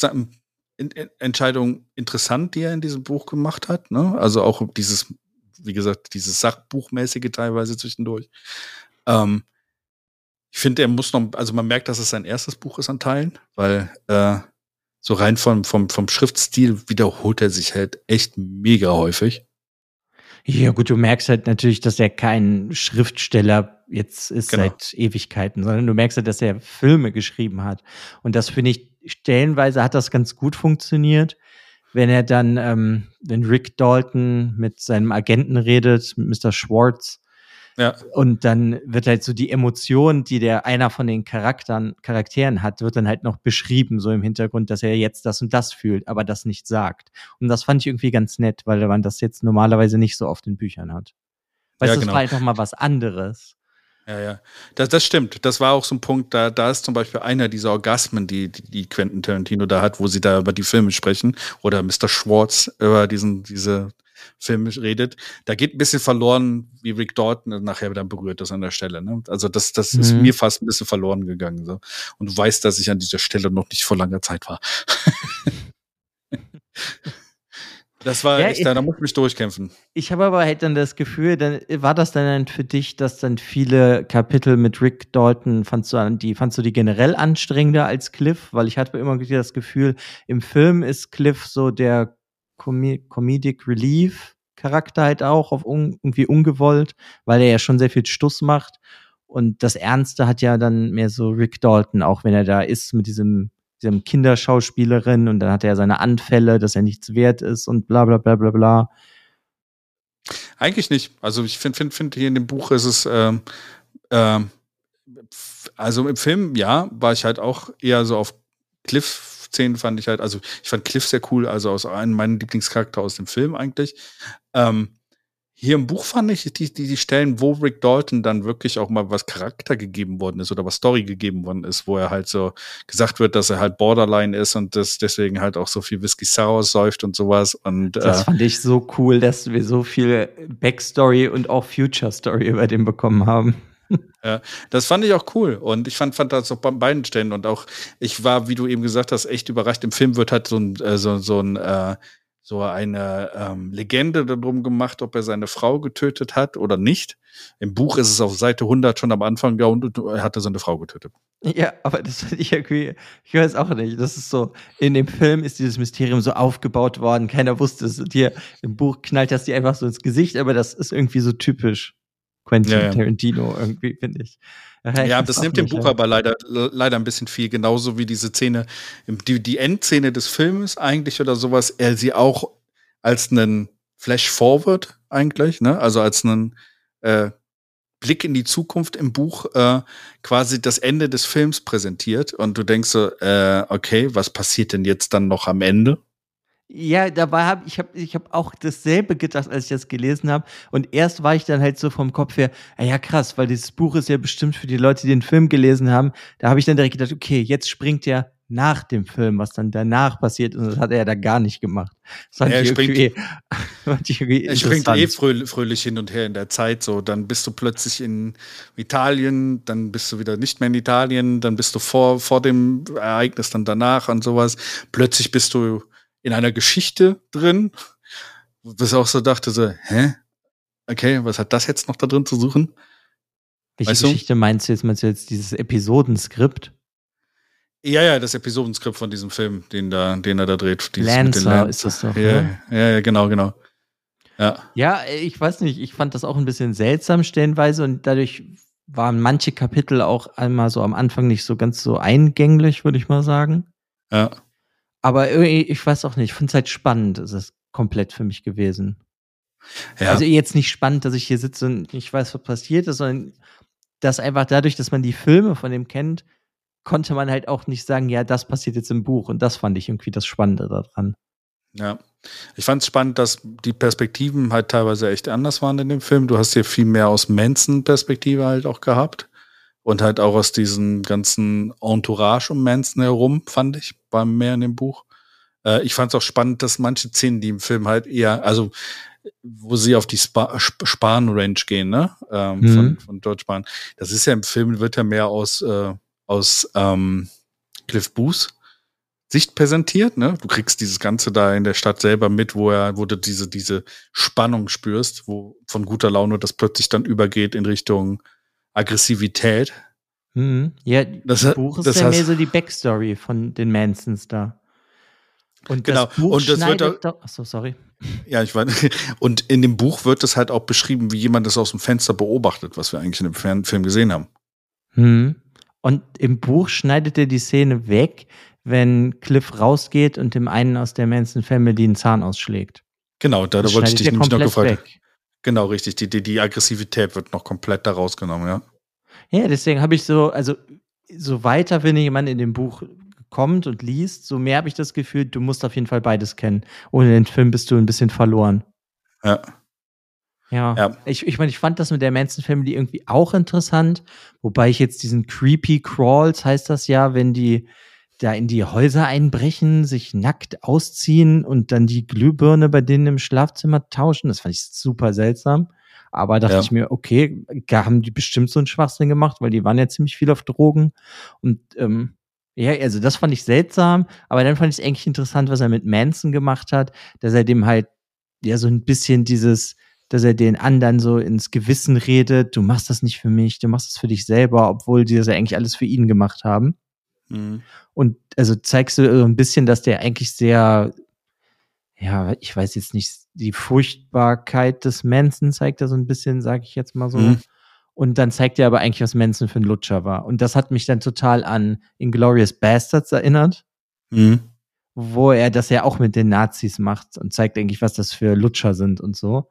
Entscheidung interessant, die er in diesem Buch gemacht hat. Ne? Also auch dieses, wie gesagt, dieses Sachbuchmäßige teilweise zwischendurch. Ähm, ich finde, er muss noch, also man merkt, dass es sein erstes Buch ist an Teilen, weil äh, so rein vom, vom, vom Schriftstil wiederholt er sich halt echt mega häufig. Ja, gut, du merkst halt natürlich, dass er kein Schriftsteller jetzt ist genau. seit Ewigkeiten, sondern du merkst halt, dass er Filme geschrieben hat. Und das finde ich stellenweise hat das ganz gut funktioniert. Wenn er dann, ähm, wenn Rick Dalton mit seinem Agenten redet, mit Mr. Schwartz, ja. und dann wird halt so die Emotion, die der einer von den Charakteren, Charakteren hat, wird dann halt noch beschrieben, so im Hintergrund, dass er jetzt das und das fühlt, aber das nicht sagt. Und das fand ich irgendwie ganz nett, weil man das jetzt normalerweise nicht so oft in Büchern hat. Weißt ja, du, genau. das war einfach mal was anderes. Ja, ja. Das, das stimmt. Das war auch so ein Punkt, da, da ist zum Beispiel einer dieser Orgasmen, die, die, die Quentin Tarantino da hat, wo sie da über die Filme sprechen oder Mr. Schwartz über diesen, diese Filme redet. Da geht ein bisschen verloren, wie Rick Dalton nachher dann berührt ist an der Stelle. Ne? Also das, das mhm. ist mir fast ein bisschen verloren gegangen. So. Und du weißt, dass ich an dieser Stelle noch nicht vor langer Zeit war. *laughs* Das war ja, echt, da muss ich mich durchkämpfen. Ich habe aber halt dann das Gefühl, dann war das dann für dich, dass dann viele Kapitel mit Rick Dalton fandst du die fandst du die generell anstrengender als Cliff, weil ich hatte immer das Gefühl, im Film ist Cliff so der Com Comedic Relief Charakter halt auch auf un irgendwie ungewollt, weil er ja schon sehr viel Stuss macht und das Ernste hat ja dann mehr so Rick Dalton, auch wenn er da ist mit diesem diesem Kinderschauspielerin und dann hat er seine Anfälle, dass er nichts wert ist und bla bla bla bla bla. Eigentlich nicht. Also ich finde, find, find hier in dem Buch ist es, ähm, ähm, also im Film, ja, war ich halt auch eher so auf Cliff-Szenen fand ich halt, also ich fand Cliff sehr cool, also aus einem meiner Lieblingscharakter aus dem Film eigentlich. Ähm, hier im Buch fand ich die, die, die Stellen, wo Rick Dalton dann wirklich auch mal was Charakter gegeben worden ist oder was Story gegeben worden ist, wo er halt so gesagt wird, dass er halt Borderline ist und das deswegen halt auch so viel Whisky Sour säuft und sowas. Und, das äh, fand ich so cool, dass wir so viel Backstory und auch Future Story über den bekommen haben. *laughs* Ja, das fand ich auch cool und ich fand, fand das auch bei beiden Stellen und auch ich war, wie du eben gesagt hast, echt überrascht. Im Film wird halt so ein, äh, so, so ein äh, so eine ähm, Legende darum gemacht, ob er seine Frau getötet hat oder nicht. Im Buch ist es auf Seite 100 schon am Anfang, ja, und er hatte seine Frau getötet. Ja, aber das finde ich irgendwie, ich weiß auch nicht. Das ist so, in dem Film ist dieses Mysterium so aufgebaut worden, keiner wusste es. Und hier im Buch knallt das dir einfach so ins Gesicht, aber das ist irgendwie so typisch Quentin ja, ja. Tarantino irgendwie, finde ich. Ja, ja das nimmt dem Buch aber leider, leider ein bisschen viel, genauso wie diese Szene, die, die Endszene des Films eigentlich oder sowas, er sie auch als einen Flash-Forward eigentlich, ne? Also als einen äh, Blick in die Zukunft im Buch äh, quasi das Ende des Films präsentiert und du denkst so, äh, okay, was passiert denn jetzt dann noch am Ende? Ja, dabei habe ich hab, ich hab auch dasselbe gedacht, als ich das gelesen habe. Und erst war ich dann halt so vom Kopf her, ah ja krass, weil dieses Buch ist ja bestimmt für die Leute, die den Film gelesen haben. Da habe ich dann direkt gedacht, okay, jetzt springt er nach dem Film, was dann danach passiert. Und das hat er ja da gar nicht gemacht. Das er springt, *laughs* er springt eh fröhlich, fröhlich hin und her in der Zeit. So, dann bist du plötzlich in Italien, dann bist du wieder nicht mehr in Italien, dann bist du vor, vor dem Ereignis, dann danach und sowas. Plötzlich bist du in einer Geschichte drin, was auch so dachte, so, hä? Okay, was hat das jetzt noch da drin zu suchen? Welche weißt Geschichte du? meinst du jetzt? Meinst du jetzt dieses Episodenskript? Ja, ja, das Episodenskript von diesem Film, den, da, den er da dreht. Lancer ist das doch. Ja, ne? ja, ja, genau, genau. Ja. ja, ich weiß nicht, ich fand das auch ein bisschen seltsam stellenweise und dadurch waren manche Kapitel auch einmal so am Anfang nicht so ganz so eingänglich, würde ich mal sagen. Ja. Aber irgendwie, ich weiß auch nicht, ich finde es halt spannend, ist es komplett für mich gewesen. Ja. Also jetzt nicht spannend, dass ich hier sitze und ich weiß, was passiert ist, sondern dass einfach dadurch, dass man die Filme von dem kennt, konnte man halt auch nicht sagen, ja, das passiert jetzt im Buch. Und das fand ich irgendwie das Spannende daran. Ja. Ich fand es spannend, dass die Perspektiven halt teilweise echt anders waren in dem Film. Du hast hier viel mehr aus Manson-Perspektive halt auch gehabt. Und halt auch aus diesem ganzen Entourage um Manson herum, fand ich, beim mehr in dem Buch. Äh, ich fand es auch spannend, dass manche Szenen, die im Film halt eher, also wo sie auf die Spa Spahn Ranch gehen, ne? Ähm, mhm. von, von George Spahn. Das ist ja im Film, wird ja mehr aus, äh, aus ähm, Cliff Booth Sicht präsentiert, ne? Du kriegst dieses Ganze da in der Stadt selber mit, wo er, wo du diese, diese Spannung spürst, wo von guter Laune das plötzlich dann übergeht in Richtung Aggressivität. Mhm. Ja, das, das Buch ist das ja heißt, mehr so die Backstory von den Mansons da. Und genau. das Buch und das wird auch, da, achso, sorry. Ja, ich weiß. Und in dem Buch wird es halt auch beschrieben, wie jemand das aus dem Fenster beobachtet, was wir eigentlich in dem Film gesehen haben. Mhm. Und im Buch schneidet er die Szene weg, wenn Cliff rausgeht und dem einen aus der Manson Family einen Zahn ausschlägt. Genau, da, da wollte ich dich nämlich noch gefragt. Weg. Genau, richtig. Die, die, die Aggressivität wird noch komplett da rausgenommen, ja. Ja, deswegen habe ich so, also so weiter, wenn jemand in dem Buch kommt und liest, so mehr habe ich das Gefühl, du musst auf jeden Fall beides kennen. Ohne den Film bist du ein bisschen verloren. Ja. Ja. ja. Ich, ich meine, ich fand das mit der Manson Family irgendwie auch interessant, wobei ich jetzt diesen Creepy Crawls heißt das ja, wenn die da in die Häuser einbrechen, sich nackt ausziehen und dann die Glühbirne bei denen im Schlafzimmer tauschen. Das fand ich super seltsam. Aber dachte ja. ich mir, okay, da haben die bestimmt so einen Schwachsinn gemacht, weil die waren ja ziemlich viel auf Drogen. Und ähm, ja, also das fand ich seltsam, aber dann fand ich es eigentlich interessant, was er mit Manson gemacht hat, dass er dem halt ja so ein bisschen dieses, dass er den anderen so ins Gewissen redet, du machst das nicht für mich, du machst das für dich selber, obwohl die das ja eigentlich alles für ihn gemacht haben. Mhm. Und also zeigst du so ein bisschen, dass der eigentlich sehr, ja, ich weiß jetzt nicht, die Furchtbarkeit des Manson zeigt er so ein bisschen, sage ich jetzt mal so. Mhm. Und dann zeigt er aber eigentlich, was Manson für ein Lutscher war. Und das hat mich dann total an Inglorious Bastards erinnert. Mhm. Wo er das ja auch mit den Nazis macht und zeigt eigentlich, was das für Lutscher sind und so.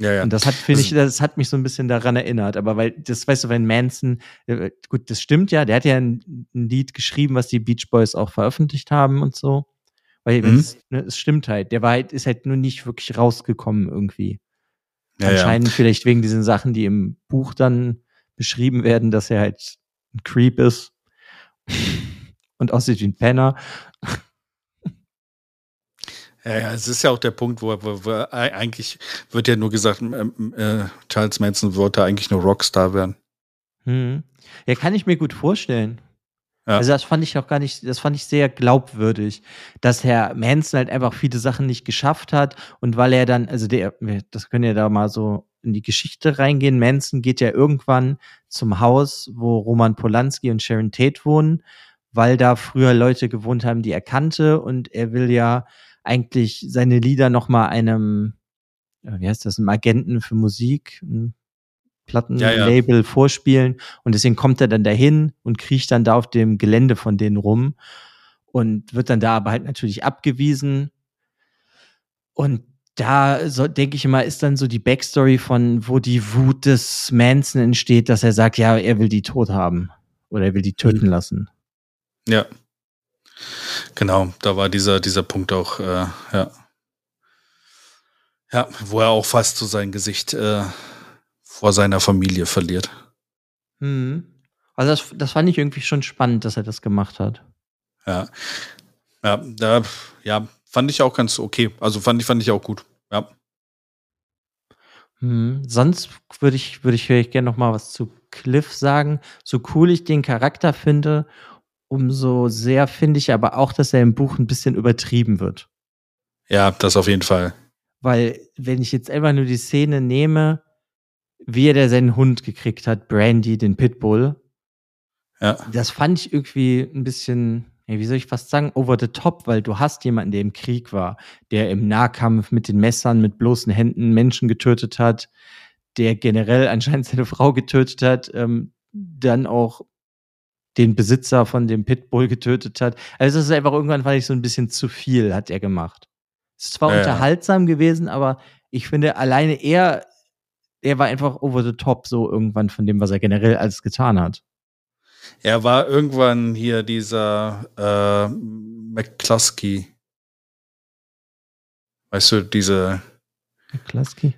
Ja, ja. Und das hat, finde ich, das hat mich so ein bisschen daran erinnert. Aber weil, das weißt du, wenn Manson, äh, gut, das stimmt ja, der hat ja ein, ein Lied geschrieben, was die Beach Boys auch veröffentlicht haben und so. Weil Mhm. es, ne, es stimmt halt. Der war halt, ist halt nur nicht wirklich rausgekommen irgendwie. Ja, ja. Anscheinend vielleicht wegen diesen Sachen, die im Buch dann beschrieben werden, dass er halt ein Creep ist und aussieht wie ein Penner. Ja, ja, es ist ja auch der Punkt, wo, wo, wo ei- eigentlich wird ja nur gesagt, ähm, äh, Charles Manson wollte eigentlich nur Rockstar werden. Hm. Ja, kann ich mir gut vorstellen. Ja. Also das fand ich auch gar nicht, das fand ich sehr glaubwürdig, dass Herr Manson halt einfach viele Sachen nicht geschafft hat und weil er dann, also der, das können ja da mal so in die Geschichte reingehen. Manson geht ja irgendwann zum Haus, wo Roman Polanski und Sharon Tate wohnen, weil da früher Leute gewohnt haben, die er kannte und er will ja eigentlich seine Lieder noch mal einem, äh, wie heißt das, einem Agenten für Musik, Plattenlabel vorspielen und deswegen kommt er dann dahin und kriecht dann da auf dem Gelände von denen rum und wird dann da aber halt natürlich abgewiesen und da so denke ich immer, ist dann so die Backstory von, wo die Wut des Manson entsteht, dass er sagt, ja, er will die tot haben oder er will die töten lassen. Ja. Genau, da war dieser, dieser Punkt auch, äh, ja. Ja, wo er auch fast so sein Gesicht äh, vor seiner Familie verliert. Hm. Also das, das fand ich irgendwie schon spannend, dass er das gemacht hat. Ja. Ja, da, ja, fand ich auch ganz okay. Also fand ich, fand ich auch gut. Ja. Hm. Sonst würde ich, würde ich vielleicht gerne noch mal was zu Cliff sagen. So cool ich den Charakter finde, umso sehr finde ich aber auch, dass er im Buch ein bisschen übertrieben wird. Ja, das auf jeden Fall. Weil, wenn ich jetzt einfach nur die Szene nehme, wie er der seinen Hund gekriegt hat, Brandy, den Pitbull, Ja. das fand ich irgendwie ein bisschen, ja, wie soll ich fast sagen, over the top, weil du hast jemanden, der im Krieg war, der im Nahkampf mit den Messern, mit bloßen Händen Menschen getötet hat, der generell *laughs* anscheinend seine Frau getötet hat, ähm, dann auch den Besitzer von dem Pitbull getötet hat. Also es ist einfach irgendwann fand ich so ein bisschen zu viel, hat er gemacht. Es ist zwar Ja, ja. unterhaltsam gewesen, aber ich finde alleine er, er war einfach over the top so irgendwann von dem, was er generell alles getan hat. Er war irgendwann hier dieser äh, McCluskey. Weißt du, diese, Klaski.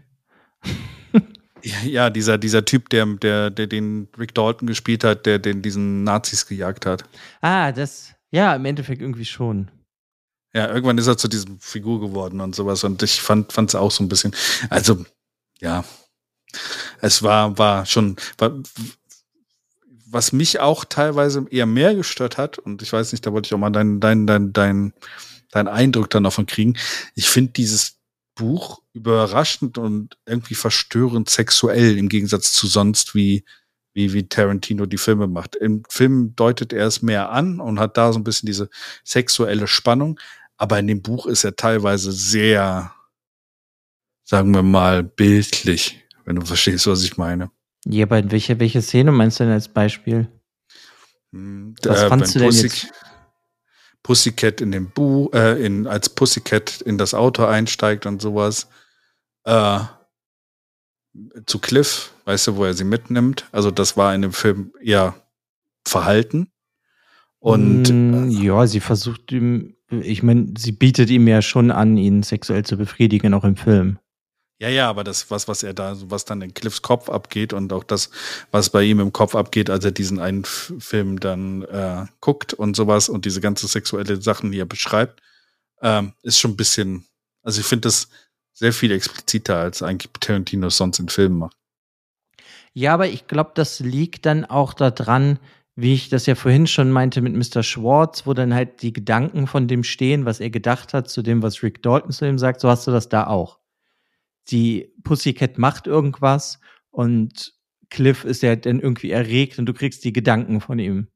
ja, dieser, dieser Typ, der, der, der den Rick Dalton gespielt hat, der den diesen Nazis gejagt hat. Ah, das, ja, im Endeffekt irgendwie schon. Ja, irgendwann ist er zu diesem Figur geworden und sowas. Und ich fand es auch so ein bisschen. Also, ja. Es war, war schon. War, was mich auch teilweise eher mehr gestört hat, und ich weiß nicht, da wollte ich auch mal deinen dein, dein, dein, dein Eindruck dann davon kriegen. Ich finde dieses Buch überraschend und irgendwie verstörend sexuell im Gegensatz zu sonst, wie, wie, wie Tarantino die Filme macht. Im Film deutet er es mehr an und hat da so ein bisschen diese sexuelle Spannung. Aber in dem Buch ist er teilweise sehr, sagen wir mal, bildlich, wenn du verstehst, was ich meine. Ja, aber welche, welche Szene meinst du denn als Beispiel? Hm, Was äh, fandst du denn Pussy- jetzt? Pussycat in dem Buch, äh, in, als Pussycat in das Auto einsteigt und sowas. Äh, zu Cliff, weißt du, wo er sie mitnimmt. Also das war in dem Film eher Verhalten. Und Mm, ja, sie versucht ihm, ich meine, sie bietet ihm ja schon an, ihn sexuell zu befriedigen, auch im Film. Ja, ja, aber das, was, was er da, was dann in Cliffs Kopf abgeht und auch das, was bei ihm im Kopf abgeht, als er diesen einen Film dann äh, guckt und sowas und diese ganze sexuelle Sachen, die er beschreibt, ähm, ist schon ein bisschen, also ich finde das sehr viel expliziter, als eigentlich Tarantino es sonst in Filmen macht. Ja, aber ich glaube, das liegt dann auch daran, wie ich das ja vorhin schon meinte mit Mr. Schwartz, wo dann halt die Gedanken von dem stehen, was er gedacht hat, zu dem, was Rick Dalton zu ihm sagt, so hast du das da auch. Die Pussycat macht irgendwas und Cliff ist ja dann irgendwie erregt und du kriegst die Gedanken von ihm.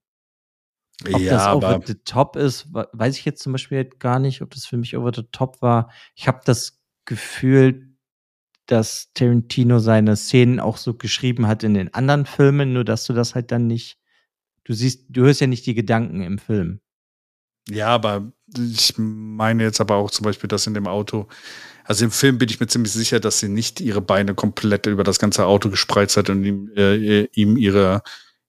Ob ja, das over aber the top ist, weiß ich jetzt zum Beispiel gar nicht, ob das für mich over the top war. Ich habe das Gefühl, dass Tarantino seine Szenen auch so geschrieben hat in den anderen Filmen, nur dass du das halt dann nicht, du siehst, du hörst ja nicht die Gedanken im Film. ja, aber ich meine jetzt aber auch zum Beispiel, dass in dem Auto, also im Film bin ich mir ziemlich sicher, dass sie nicht ihre Beine komplett über das ganze Auto gespreizt hat und ihm, äh, ihm ihre,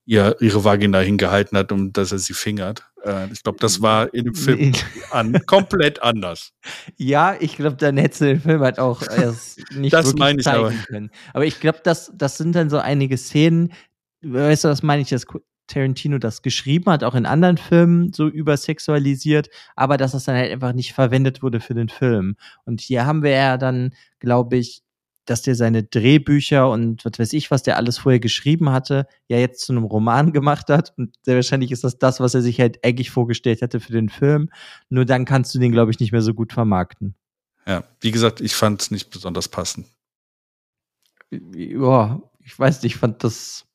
ihr, ihre Vagina hingehalten hat, um dass er sie fingert. Äh, ich glaube, das war in dem Film an, komplett anders. *laughs* Ja, ich glaube, dann hättest du den Film halt auch erst nicht Das wirklich meine ich zeigen aber. können. Aber ich glaube, das, das sind dann so einige Szenen, weißt du, das meine ich, dass Tarantino das geschrieben hat, auch in anderen Filmen so übersexualisiert, aber dass das dann halt einfach nicht verwendet wurde für den Film. Und hier haben wir ja dann, glaube ich, dass der seine Drehbücher und was weiß ich, was der alles vorher geschrieben hatte, ja jetzt zu einem Roman *laughs* gemacht hat. Und sehr wahrscheinlich ist das das, was er sich halt eigentlich vorgestellt hätte für den Film. Nur dann kannst du den, glaube ich, nicht mehr so gut vermarkten. Ja, wie gesagt, ich fand es nicht besonders passend. Ja, ich weiß nicht, ich fand das,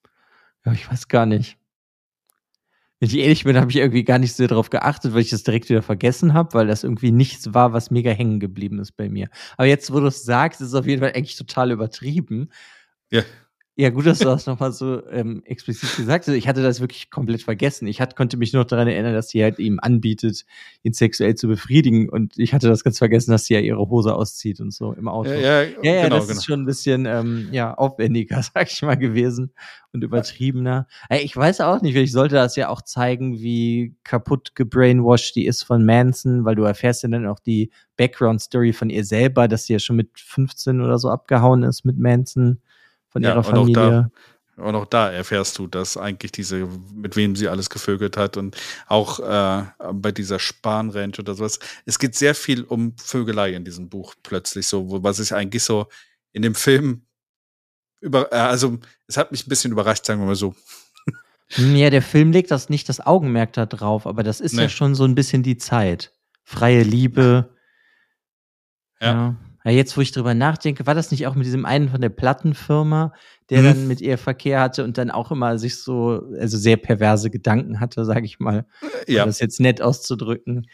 ja, ich weiß gar nicht. Wenn ich ehrlich bin, habe ich irgendwie gar nicht so darauf geachtet, weil ich das direkt wieder vergessen habe, weil das irgendwie nichts war, was mega hängen geblieben ist bei mir. Aber jetzt, wo du es sagst, ist es auf jeden Fall eigentlich total übertrieben. Ja. Ja, gut, dass du das nochmal so ähm, explizit gesagt hast. Ich hatte das wirklich komplett vergessen. Ich hat, konnte mich nur daran erinnern, dass sie halt ihm anbietet, ihn sexuell zu befriedigen. Und ich hatte das ganz vergessen, dass sie ja ihre Hose auszieht und so im Auto. Ja, ja, Ja, ja, genau, das genau. ist schon ein bisschen ähm, ja, aufwendiger, *laughs* sag ich mal, gewesen und übertriebener. Ich weiß auch nicht, ich sollte das ja auch zeigen, wie kaputt gebrainwashed die ist von Manson, weil du erfährst ja dann auch die Background-Story von ihr selber, dass sie ja schon mit 15 oder so abgehauen ist mit Manson von Ja, ihrer und auch Familie. Und auch da erfährst du, dass eigentlich diese, mit wem sie alles gevögelt hat und auch äh, bei dieser Spanranch oder sowas. Es geht sehr viel um Vögelei in diesem Buch plötzlich so, was ich eigentlich so in dem Film über, äh, also es hat mich ein bisschen überrascht, sagen wir mal so. Hm, Ja, der Film legt das nicht das Augenmerk da drauf, aber das ist ja Nee. schon so ein bisschen die Zeit. Freie Liebe. Ja. Ja. Ja. Jetzt, wo ich drüber nachdenke, war das nicht auch mit diesem einen von der Plattenfirma, der Mhm. dann mit ihr Verkehr hatte und dann auch immer sich so, also sehr perverse Gedanken hatte, sage ich mal, um Ja. das jetzt nett auszudrücken.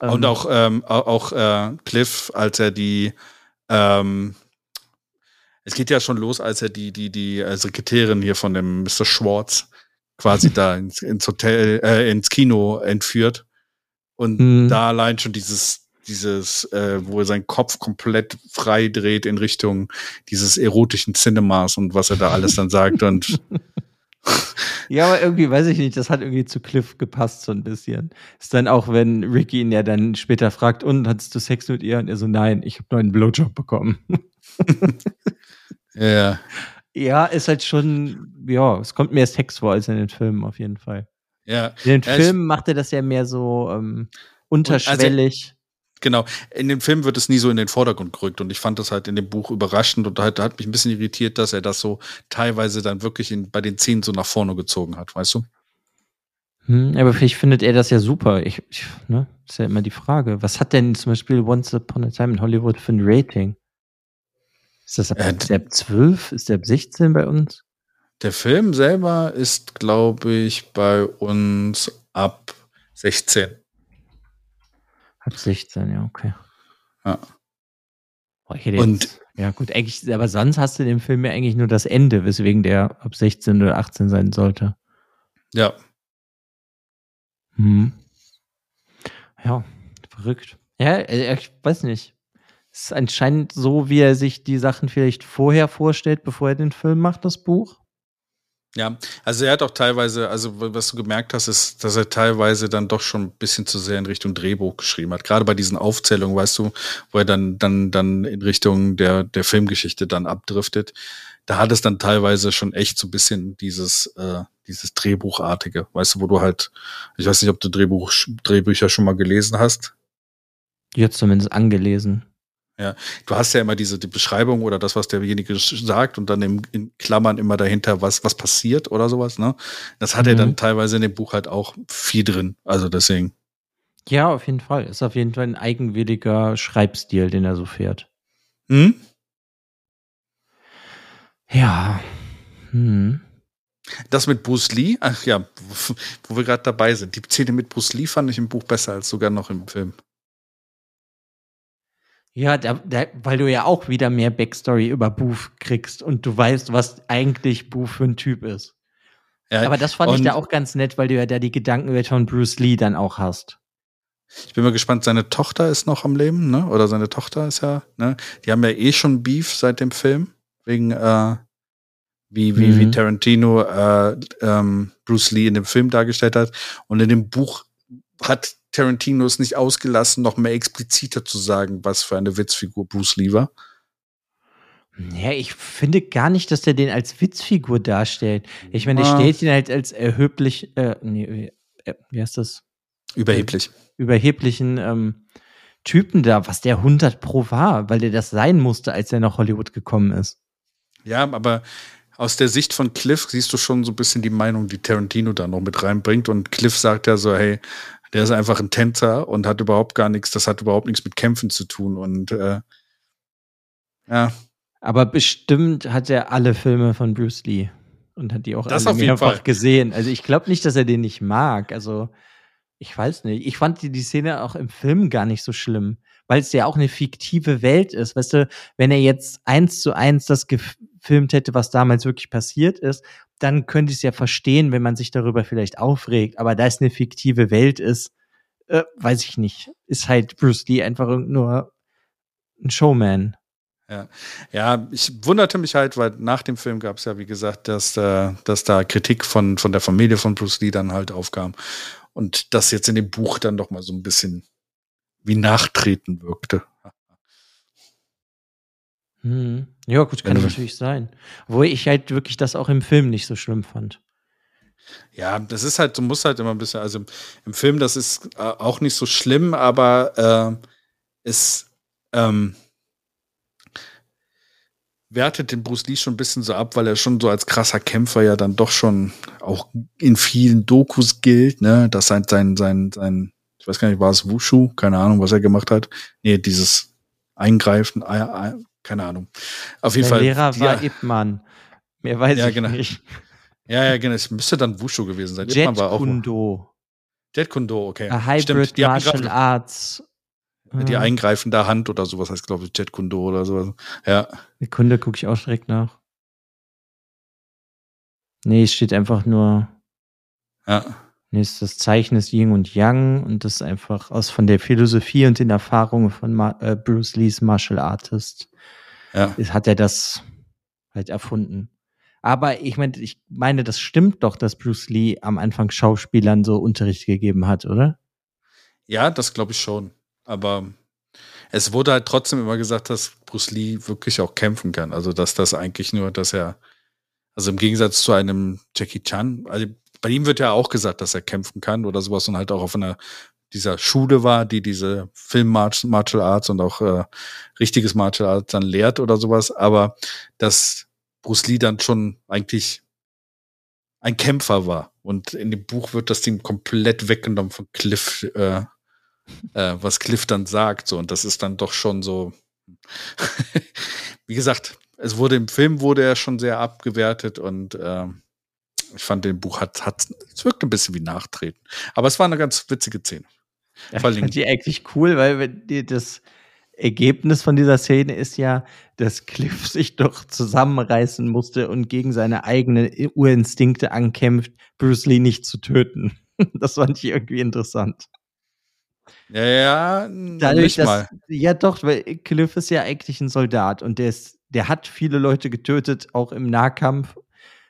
Und Ähm, auch, ähm, au- auch äh, Cliff, als er die, ähm, es geht ja schon los, als er die, die, die äh, Sekretärin hier von dem Mr. Schwartz quasi *laughs* da ins, ins Hotel, äh, ins Kino entführt. Und Mhm. da allein schon dieses, dieses, äh, wo er seinen Kopf komplett frei dreht in Richtung dieses erotischen Cinemas und was er da alles dann sagt und *laughs* Ja, aber irgendwie weiß ich nicht, das hat irgendwie zu Cliff gepasst so ein bisschen. Ist dann auch, wenn Ricky ihn ja dann später fragt, und hattest du Sex mit ihr? Und er so, nein, ich habe nur einen Blowjob bekommen. *laughs* ja, Ja, ist halt schon, ja, es kommt mehr Sex vor als in den Filmen auf jeden Fall. ja, In den Ja, Filmen macht er das ja mehr so ähm, unterschwellig. Genau. In dem Film wird es nie so in den Vordergrund gerückt und ich fand das halt in dem Buch überraschend und halt, hat mich ein bisschen irritiert, dass er das so teilweise dann wirklich in, bei den Szenen so nach vorne gezogen hat, weißt du? Hm, aber vielleicht findet er das ja super. Ich, ich, ne, ist ja immer die Frage. Was hat denn zum Beispiel Once Upon a Time in Hollywood für ein Rating? Ist das ab, Äh, ist der ab 12? Ist der ab 16 bei uns? Der Film selber ist, glaube ich, bei uns ab 16. Ab 16, ja, okay. Ja. Boah, Und- jetzt, ja gut, eigentlich, aber sonst hast du in dem Film ja eigentlich nur das Ende, weswegen der ab 16 oder 18 sein sollte. Ja. Hm. Ja, verrückt. Ja, äh, ich weiß nicht. Es ist anscheinend so, wie er sich die Sachen vielleicht vorher vorstellt, bevor er den Film macht, das Buch. Ja, also er hat auch teilweise, also was du gemerkt hast, ist, dass er teilweise dann doch schon ein bisschen zu sehr in Richtung Drehbuch geschrieben hat. Gerade bei diesen Aufzählungen, weißt du, wo er dann, dann, dann in Richtung der, der Filmgeschichte dann abdriftet. Da hat es dann teilweise schon echt so ein bisschen dieses, äh, dieses Drehbuchartige, weißt du, wo du halt, ich weiß nicht, ob du Drehbuch, Drehbücher schon mal gelesen hast. Jetzt zumindest angelesen. Du hast ja immer diese die Beschreibung oder das, was derjenige sagt und dann im, in Klammern immer dahinter, was, was passiert oder sowas, ne? Das hat er Mhm. dann teilweise in dem Buch halt auch viel drin. Also deswegen. Ja, auf jeden Fall. Ist auf jeden Fall ein eigenwilliger Schreibstil, den er so fährt. Hm? Ja. Hm. Das mit Bruce Lee, ach ja, wo, wo wir gerade dabei sind. Die Szene mit Bruce Lee fand ich im Buch besser als sogar noch im Film. Ja, da, da, weil du ja auch wieder mehr Backstory über Booth kriegst und du weißt, was eigentlich Booth für ein Typ ist. Ja, Aber das fand ich da auch ganz nett, weil du ja da die Gedankenwelt von Bruce Lee dann auch hast. Ich bin mal gespannt, seine Tochter ist noch am Leben, ne? Oder seine Tochter ist ja, ne? Die haben ja eh schon Beef seit dem Film. Wegen, äh, wie, wie, mhm. wie Tarantino äh, ähm, Bruce Lee in dem Film dargestellt hat. Und in dem Buch hat Tarantino es nicht ausgelassen, noch mehr expliziter zu sagen, was für eine Witzfigur Bruce Lee war. Ja, ich finde gar nicht, dass der den als Witzfigur darstellt. Ich meine, der ah. stellt ihn halt als erheblich, äh, nee, äh, wie heißt das? Überheblich. Überheblichen ähm, Typen da, was der 100 pro war, weil der das sein musste, als er nach Hollywood gekommen ist. Ja, aber aus der Sicht von Cliff siehst du schon so ein bisschen die Meinung, die Tarantino da noch mit reinbringt. Und Cliff sagt ja so, hey, der ist einfach ein Tänzer und hat überhaupt gar nichts, das hat überhaupt nichts mit Kämpfen zu tun. Und äh, ja. Aber bestimmt hat er alle Filme von Bruce Lee und hat die auch das alle mehrfach gesehen. Also ich glaube nicht, dass er den nicht mag. Also ich weiß nicht. Ich fand die, die Szene auch im Film gar nicht so schlimm, weil es ja auch eine fiktive Welt ist. Weißt du, wenn er jetzt eins zu eins das gefilmt hätte, was damals wirklich passiert ist, dann könnte ich es ja verstehen, wenn man sich darüber vielleicht aufregt. Aber da es eine fiktive Welt ist, äh, weiß ich nicht. Ist halt Bruce Lee einfach nur ein Showman. Ja. ja, ich wunderte mich halt, weil nach dem Film gab es ja, wie gesagt, dass, äh, dass da Kritik von, von der Familie von Bruce Lee dann halt aufkam. Und das jetzt in dem Buch dann doch mal so ein bisschen wie Nachtreten wirkte. Hm. Ja, gut, kann natürlich sein. Wo ich halt wirklich das auch im Film nicht so schlimm fand. Ja, das ist halt, du musst halt immer ein bisschen, also im Film, das ist äh, auch nicht so schlimm, aber äh, es, ähm, wertet den Bruce Lee schon ein bisschen so ab, weil er schon so als krasser Kämpfer ja dann doch schon auch in vielen Dokus gilt, ne? Das sein, sein, sein, sein, ich weiß gar nicht, war es Wushu? Keine Ahnung, was er gemacht hat. Nee, dieses Eingreifen, keine Ahnung. Auf jeden Der Fall. Lehrer war Ip Man. Mehr weiß ja, ich genau. nicht. Ja, ja, genau. Es müsste dann Wushu gewesen sein. Jet Kundo. Jet Kundo, okay. A Hybrid Stimmt, Martial Arts die mhm. eingreifende Hand oder sowas heißt, glaube ich, Jet Kundo oder sowas. Ja. Kunde gucke ich auch direkt nach. Nee, es steht einfach nur. Ja. Nee, ist das Zeichen ist Yin und Yang und das ist einfach aus von der Philosophie und den Erfahrungen von Ma äh, Bruce Lees Martial Artist. Ja. Hat er das halt erfunden. Aber ich meine, ich meine, das stimmt doch, dass Bruce Lee am Anfang Schauspielern so Unterricht gegeben hat, oder? Ja, das glaube ich schon. Aber es wurde halt trotzdem immer gesagt, dass Bruce Lee wirklich auch kämpfen kann. Also, dass das eigentlich nur, dass er, also im Gegensatz zu einem Jackie Chan, also bei ihm wird ja auch gesagt, dass er kämpfen kann oder sowas und halt auch auf einer dieser Schule war, die diese Film Martial Arts und auch äh, richtiges Martial Arts dann lehrt oder sowas, aber dass Bruce Lee dann schon eigentlich ein Kämpfer war. Und in dem Buch wird das Ding komplett weggenommen von Cliff, äh, äh, was Cliff dann sagt. So, und das ist dann doch schon so. *laughs* Wie gesagt, es wurde im Film wurde er schon sehr abgewertet und äh, ich fand den Buch hat, hat es wirkt ein bisschen wie Nachtreten. Aber es war eine ganz witzige Szene. Ja, ich fand die eigentlich cool, weil die, das Ergebnis von dieser Szene ist ja, dass Cliff *laughs* sich doch zusammenreißen musste und gegen seine eigenen Urinstinkte ankämpft, Bruce Lee nicht zu töten. *laughs* Das fand ich irgendwie interessant. Ja, ja, Dadurch, dass, mal. Ja, doch, weil Cliff ist ja eigentlich ein Soldat und der, ist, der hat viele Leute getötet, auch im Nahkampf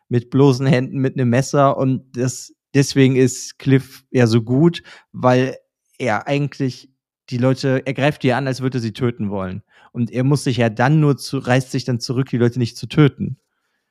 mit bloßen Händen, mit einem Messer und das, deswegen ist Cliff ja so gut, weil er eigentlich die Leute, er greift die an, als würde sie töten wollen. Und er muss sich ja dann nur zu, reißt sich dann zurück, die Leute nicht zu töten.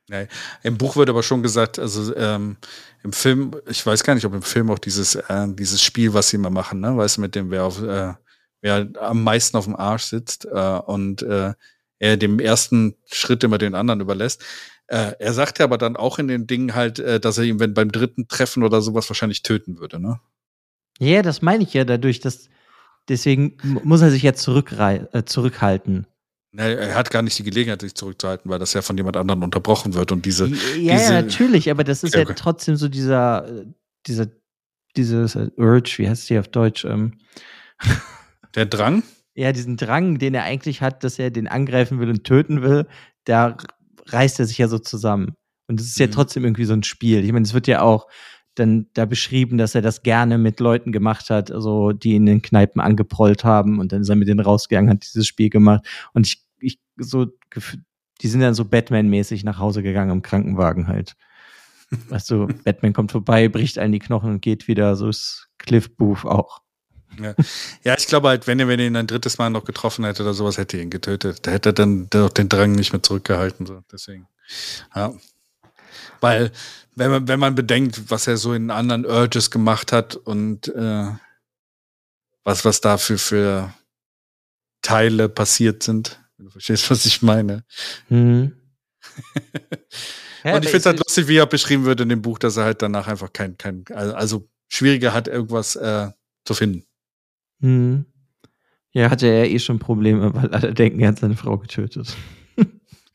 Nee. Im Buch wird aber schon gesagt, also ähm, im Film, ich weiß gar nicht, ob im Film auch dieses, äh, dieses Spiel, was sie immer machen, ne, weißt du, mit dem, wer auf, äh, wer am meisten auf dem Arsch sitzt äh, und äh, er dem ersten Schritt immer den anderen überlässt. Äh, er sagt ja aber dann auch in den Dingen halt, äh, dass er ihn, wenn beim dritten Treffen oder sowas wahrscheinlich töten würde, ne? Ja, das meine ich ja dadurch, dass deswegen muss er sich ja äh, zurückhalten. Nee, er hat gar nicht die Gelegenheit, sich zurückzuhalten, weil das ja von jemand anderem unterbrochen wird und diese. Ja, diese, ja natürlich, aber das ist okay, ja trotzdem so dieser, dieser, dieses Urge, wie heißt die auf Deutsch? Ähm. *laughs* Der Drang? Ja, diesen Drang, den er eigentlich hat, dass er den angreifen will und töten will, da reißt er sich ja so zusammen. Und es ist ja mhm. trotzdem irgendwie so ein Spiel. Ich meine, es wird ja auch dann da beschrieben, dass er das gerne mit Leuten gemacht hat, also die in den Kneipen angeprollt haben und dann ist er mit denen rausgegangen, hat dieses Spiel gemacht. Und ich, ich so, die sind dann so Batman-mäßig nach Hause gegangen im Krankenwagen halt. Weißt *laughs* du, Batman kommt vorbei, bricht allen die Knochen und geht wieder. So ist Cliff Booth auch. Ja. ja, ich glaube halt, wenn er, wenn er ihn ein drittes Mal noch getroffen hätte oder sowas, hätte er ihn getötet. Da hätte er dann den Drang nicht mehr zurückgehalten. So. Deswegen. Ja. Weil, wenn man, wenn man bedenkt, was er so in anderen Urges gemacht hat und äh, was, was da für, Teile passiert sind, wenn du verstehst, was ich meine. Mhm. und ich finde es halt lustig, wie er beschrieben wird in dem Buch, dass er halt danach einfach kein, kein, also schwieriger hat, irgendwas äh, zu finden. Mhm. Ja, hatte er eh schon Probleme, weil alle denken, er hat seine Frau getötet.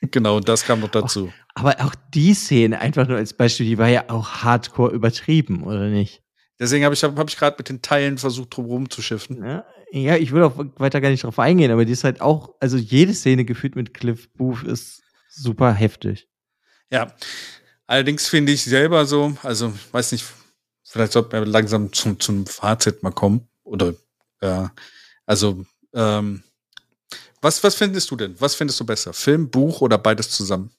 Genau, und das kam noch dazu. Auch, aber auch die Szene, einfach nur als Beispiel, die war ja auch hardcore übertrieben, oder nicht? Deswegen habe ich, hab ich gerade mit den Teilen versucht, drum rumzuschiffen. Ja, ja, ich will auch weiter gar nicht drauf eingehen, aber die ist halt auch, also jede Szene gefühlt mit Cliff Booth ist super heftig. Ja, allerdings finde ich selber so, also weiß nicht, vielleicht sollten wir langsam zum, zum Fazit mal kommen. Oder ja, also ähm, was, was findest du denn? Was findest du besser? Film, Buch oder beides zusammen?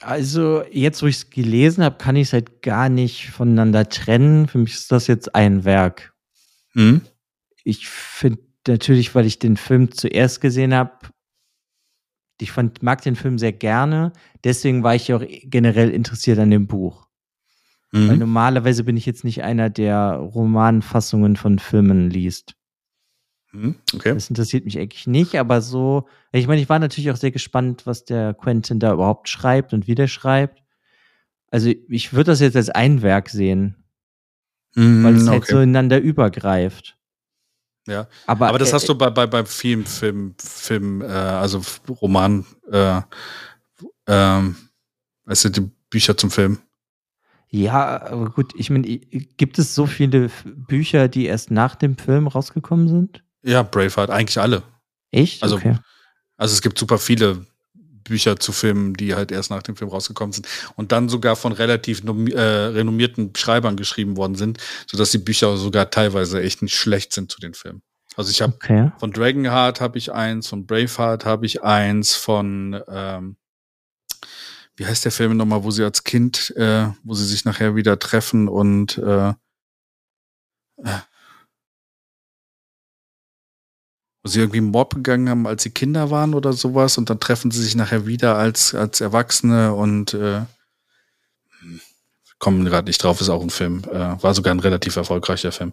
Also, jetzt, wo ich es gelesen habe, kann ich es halt gar nicht voneinander trennen. Für mich ist das jetzt ein Werk. Mhm. Ich finde natürlich, weil ich den Film zuerst gesehen habe, ich fand, mag den Film sehr gerne. Deswegen war ich auch generell interessiert an dem Buch. Mhm. Weil normalerweise bin ich jetzt nicht einer, der Romanfassungen von Filmen liest. Mhm, okay. Das interessiert mich eigentlich nicht, aber so, ich meine, ich war natürlich auch sehr gespannt, was der Quentin da überhaupt schreibt und wie der schreibt. Also ich würde das jetzt als ein Werk sehen, mm, weil es halt okay. so ineinander übergreift. Ja, aber, aber das äh, hast du bei, bei, bei vielen Film, Film, äh, also Roman, äh, ähm, weißt du, die Bücher zum Film. Ja, aber gut, ich meine, gibt es so viele Bücher, die erst nach dem Film rausgekommen sind? Ja, Braveheart, eigentlich alle. Echt? Also, okay. also es gibt super viele Bücher zu Filmen, die halt erst nach dem Film rausgekommen sind und dann sogar von relativ äh, renommierten Schreibern geschrieben worden sind, sodass die Bücher sogar teilweise echt nicht schlecht sind zu den Filmen. Also ich habe okay. von Dragonheart habe ich eins, von Braveheart habe ich eins, von ähm, wie heißt der Film nochmal, wo sie als Kind, äh, wo sie sich nachher wieder treffen und äh, wo sie irgendwie Mob gegangen haben, als sie Kinder waren oder sowas und dann treffen sie sich nachher wieder als, als Erwachsene und äh, kommen gerade nicht drauf, ist auch ein Film. Äh, war sogar ein relativ erfolgreicher Film.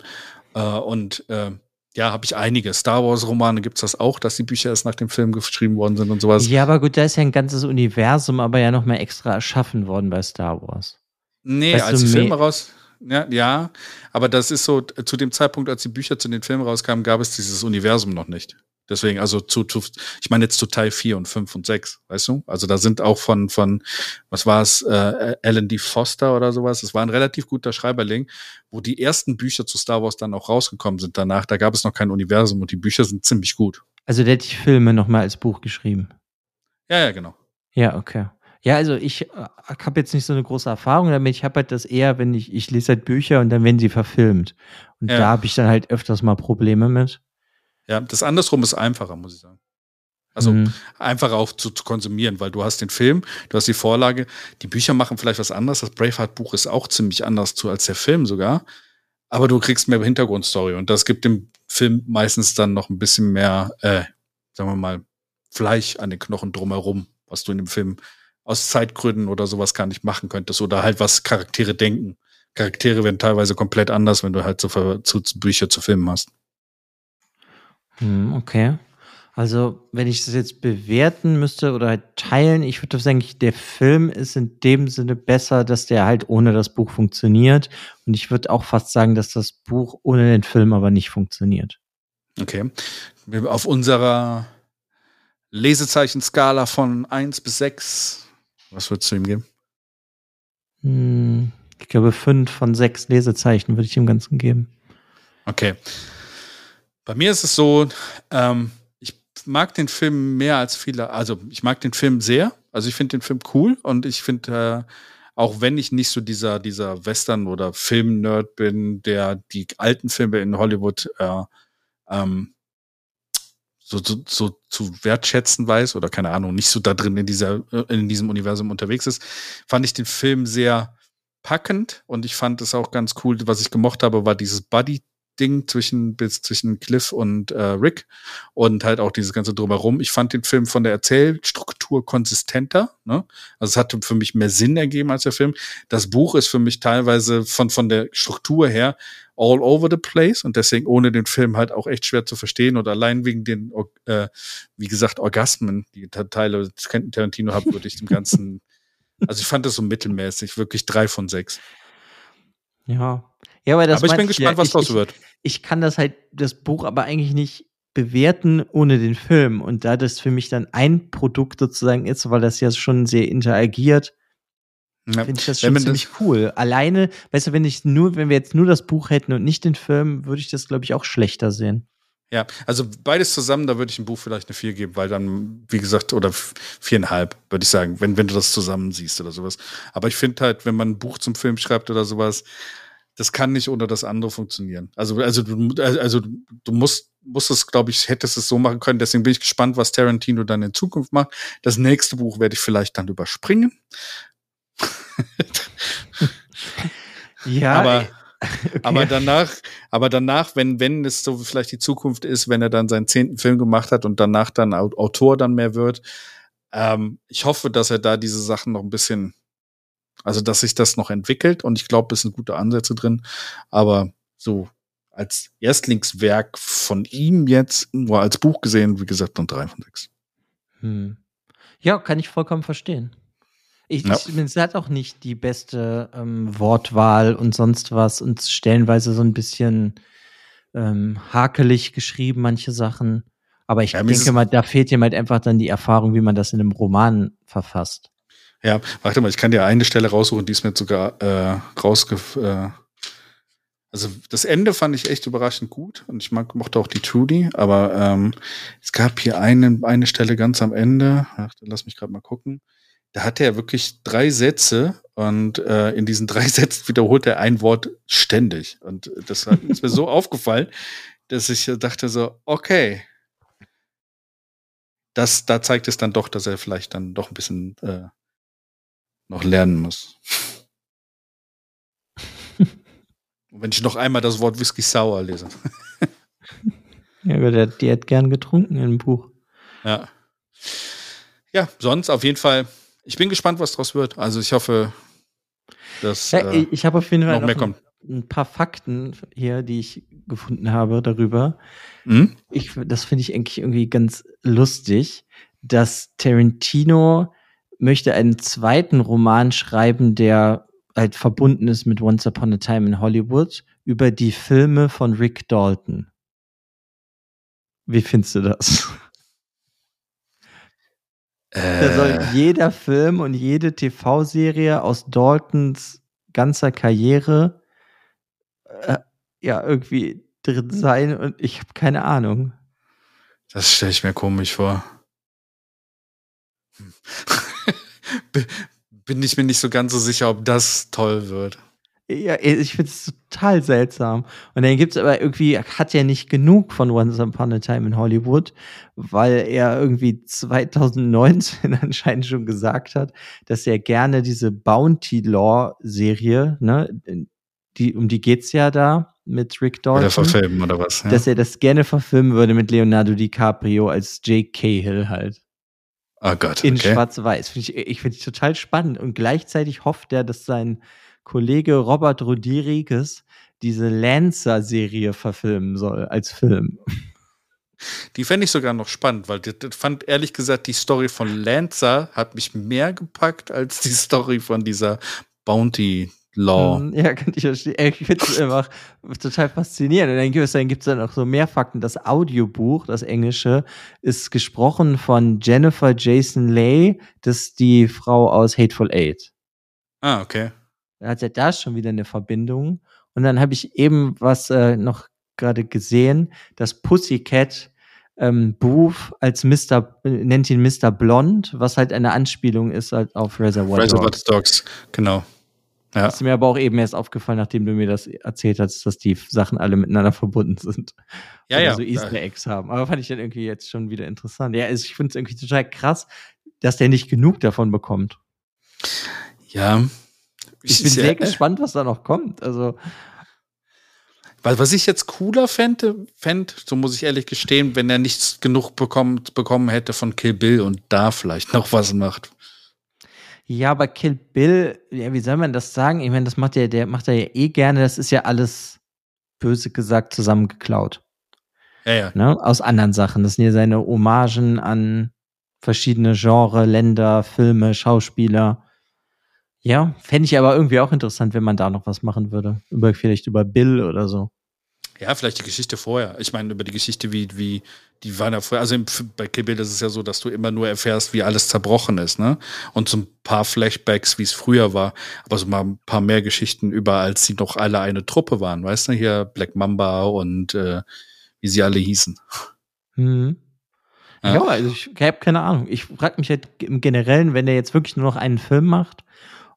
Äh, und äh, ja, habe ich einige. Star Wars-Romane gibt es das auch, dass die Bücher erst nach dem Film geschrieben worden sind und sowas. Ja, aber gut, da ist ja ein ganzes Universum, aber ja nochmal extra erschaffen worden bei Star Wars. Nee, weißt als die Filme raus. Ja, ja, aber das ist so, zu dem Zeitpunkt, als die Bücher zu den Filmen rauskamen, gab es dieses Universum noch nicht. Deswegen, also zu, zu ich meine jetzt zu Teil 4 und 5 und 6, weißt du? Also da sind auch von, von was war es, äh, Alan D. Foster oder sowas, es war ein relativ guter Schreiberling, wo die ersten Bücher zu Star Wars dann auch rausgekommen sind danach. Da gab es noch kein Universum und die Bücher sind ziemlich gut. Also der hat die Filme nochmal als Buch geschrieben. Ja, ja, genau. Ja, okay. Ja, also ich äh, habe jetzt nicht so eine große Erfahrung damit. Ich habe halt das eher, wenn ich, ich lese halt Bücher und dann werden sie verfilmt. Und ja. da habe ich dann halt öfters mal Probleme mit. Ja, das andersrum ist einfacher, muss ich sagen. Also mhm. einfacher auch zu, zu, konsumieren, weil du hast den Film, du hast die Vorlage, die Bücher machen vielleicht was anderes. Das Braveheart-Buch ist auch ziemlich anders zu als der Film sogar. Aber du kriegst mehr Hintergrundstory und das gibt dem Film meistens dann noch ein bisschen mehr, äh, sagen wir mal, Fleisch an den Knochen drumherum, was du in dem Film aus Zeitgründen oder sowas gar nicht machen könntest oder halt was Charaktere denken. Charaktere werden teilweise komplett anders, wenn du halt so zu, zu Bücher zu Filmen hast. Hm, okay. Also, wenn ich das jetzt bewerten müsste oder halt teilen, ich würde sagen, der Film ist in dem Sinne besser, dass der halt ohne das Buch funktioniert. Und ich würde auch fast sagen, dass das Buch ohne den Film aber nicht funktioniert. Okay. Auf unserer Lesezeichen-Skala von 1 bis 6, was würdest du ihm geben? Hm, ich glaube, 5 von 6 Lesezeichen würde ich dem Ganzen geben. Okay. Bei mir ist es so, ähm, ich mag den Film mehr als viele, also ich mag den Film sehr. Also ich finde den Film cool und ich finde äh, auch wenn ich nicht so dieser, dieser Western- oder Film-Nerd bin, der die alten Filme in Hollywood äh, ähm, so, so, so zu wertschätzen weiß oder keine Ahnung, nicht so da drin in dieser, in diesem Universum unterwegs ist, fand ich den Film sehr packend und ich fand es auch ganz cool, was ich gemocht habe, war dieses Buddy Ding zwischen, zwischen Cliff und äh, Rick und halt auch dieses ganze drumherum. Ich fand den Film von der Erzählstruktur konsistenter. Ne? Also es hatte für mich mehr Sinn ergeben als der Film. Das Buch ist für mich teilweise von, von der Struktur her all over the place und deswegen ohne den Film halt auch echt schwer zu verstehen oder allein wegen den, äh, wie gesagt, Orgasmen, die Teile Tarantino hat, würde ich dem Ganzen, *laughs* also ich fand das so mittelmäßig, wirklich drei von sechs. Ja, ja, aber, das aber ich bin gespannt, ja, was draus wird. Ich kann das halt, das Buch aber eigentlich nicht bewerten ohne den Film. Und da das für mich dann ein Produkt sozusagen ist, weil das ja schon sehr interagiert, ja. finde ich das schon ziemlich das cool. Alleine, weißt du, wenn ich nur, wenn wir jetzt nur das Buch hätten und nicht den Film, würde ich das, glaube ich, auch schlechter sehen. Ja, also beides zusammen, da würde ich ein Buch vielleicht eine 4 geben, weil dann, wie gesagt, oder viereinhalb, würde ich sagen, wenn, wenn du das zusammen siehst oder sowas. Aber ich finde halt, wenn man ein Buch zum Film schreibt oder sowas, das kann nicht ohne das andere funktionieren. Also, also du, also du musst, musst es, glaube ich, hättest es so machen können. Deswegen bin ich gespannt, was Tarantino dann in Zukunft macht. Das nächste Buch werde ich vielleicht dann überspringen. Ja. Aber, okay. aber danach, aber danach, wenn, wenn es so vielleicht die Zukunft ist, wenn er dann seinen zehnten Film gemacht hat und danach dann Autor dann mehr wird, ähm, ich hoffe, dass er da diese Sachen noch ein bisschen also, dass sich das noch entwickelt und ich glaube, es sind gute Ansätze drin. Aber so als Erstlingswerk von ihm jetzt, nur als Buch gesehen, wie gesagt, dann drei von sechs. Hm. Ja, kann ich vollkommen verstehen. Ich, ja. ich, es hat auch nicht die beste ähm, Wortwahl und sonst was und stellenweise so ein bisschen ähm, hakelig geschrieben, manche Sachen. Aber ich ja, denke mal, da fehlt jemand halt einfach dann die Erfahrung, wie man das in einem Roman verfasst. Ja, warte mal, ich kann dir eine Stelle raussuchen, die ist mir sogar äh, rausge... Äh, also das Ende fand ich echt überraschend gut und ich mag, mochte auch die Trudy, aber ähm, es gab hier eine, eine Stelle ganz am Ende, ach, lass mich gerade mal gucken, da hat er wirklich drei Sätze und äh, in diesen drei *laughs* Sätzen wiederholt er ein Wort ständig und das ist mir so *laughs* aufgefallen, dass ich dachte so, okay, das, da zeigt es dann doch, dass er vielleicht dann doch ein bisschen äh, noch lernen muss. *laughs* wenn ich noch einmal das Wort Whisky Sour lese. ja, aber der, die hat gern getrunken im Buch. Ja. Ja, sonst auf jeden Fall. Ich bin gespannt, was draus wird. Also ich hoffe, dass ja, äh, ich habe auf jeden Fall noch, noch mehr kommt. Ein, ein paar Fakten hier, die ich gefunden habe darüber. Mhm. Ich, das finde ich eigentlich irgendwie ganz lustig, dass Tarantino möchte einen zweiten Roman schreiben, der halt verbunden ist mit Once Upon a Time in Hollywood über die Filme von Rick Dalton. Wie findest du das? Äh. Da soll jeder Film und jede TV-Serie aus Daltons ganzer Karriere äh, ja irgendwie drin sein und ich habe keine Ahnung. Das stelle ich mir komisch vor. *laughs* bin ich mir nicht so ganz so sicher, ob das toll wird. Ja, ich finde es total seltsam. Und dann gibt es aber irgendwie, hat er nicht genug von Once Upon a Time in Hollywood, weil er irgendwie 2019 *laughs* anscheinend schon gesagt hat, dass er gerne diese Bounty Law Serie, ne, die, um die geht's ja da mit Rick Dalton. Oder verfilmen oder was. Ja. Dass er das gerne verfilmen würde mit Leonardo DiCaprio als Jake Cahill halt. Oh Gott. In okay. Schwarz-Weiß. Ich ich finde es total spannend. Und gleichzeitig hofft er, dass sein Kollege Robert Rodriguez diese Lancer-Serie verfilmen soll als Film. Die fände ich sogar noch spannend, weil das, das fand ehrlich gesagt die Story von Lancer hat mich mehr gepackt als die Story von dieser Bounty Law. Hm, ja, kann ich verstehen. Ich finde es *laughs* einfach total faszinierend. Und dann gibt es dann, gibt's dann auch so mehr Fakten. Das Audiobuch, das englische, ist gesprochen von Jennifer Jason Leigh. Das ist die Frau aus Hateful Eight. Ah, okay. Da hat ja da schon wieder eine Verbindung. Und dann habe ich eben was äh, noch gerade gesehen, dass Pussycat ähm, Booth als Mr. nennt ihn Mr. Blond, was halt eine Anspielung ist halt auf Reservoir, Reservoir Dogs. Dogs. Genau. Ja. Das ist mir aber auch eben erst aufgefallen, nachdem du mir das erzählt hast, dass die Sachen alle miteinander *laughs* verbunden sind. Ja, ja. so Easter Eggs haben. Aber fand ich dann irgendwie jetzt schon wieder interessant. Ja, also ich finde es irgendwie total krass, dass der nicht genug davon bekommt. Ja. Ich, bin sehr, gespannt, was da noch kommt. Also. Weil was ich jetzt cooler fände, fänd, so muss ich ehrlich gestehen, wenn er nichts genug bekommt, bekommen hätte von Kill Bill und da vielleicht noch was macht. Ja, aber Kill Bill, ja, wie soll man das sagen? Ich meine, das macht er, der macht er ja eh gerne. Das ist ja alles böse gesagt zusammengeklaut. Ja, ja. Ne? Aus anderen Sachen. Das sind ja seine Hommagen an verschiedene Genre, Länder, Filme, Schauspieler. Ja, fände ich aber irgendwie auch interessant, wenn man da noch was machen würde. Über, vielleicht über Bill oder so. Ja, vielleicht die Geschichte vorher. Ich meine, über die Geschichte, wie, wie, die waren ja vorher, also bei Kill Bill ist es ja so, dass du immer nur erfährst, wie alles zerbrochen ist, ne? Und so ein paar Flashbacks, wie es früher war, aber so mal ein paar mehr Geschichten über, als sie noch alle eine Truppe waren, weißt du? Hier Black Mamba und äh, wie sie alle hießen. Mhm. Ja. also ich habe keine Ahnung. Ich frage mich halt im Generellen, wenn der jetzt wirklich nur noch einen Film macht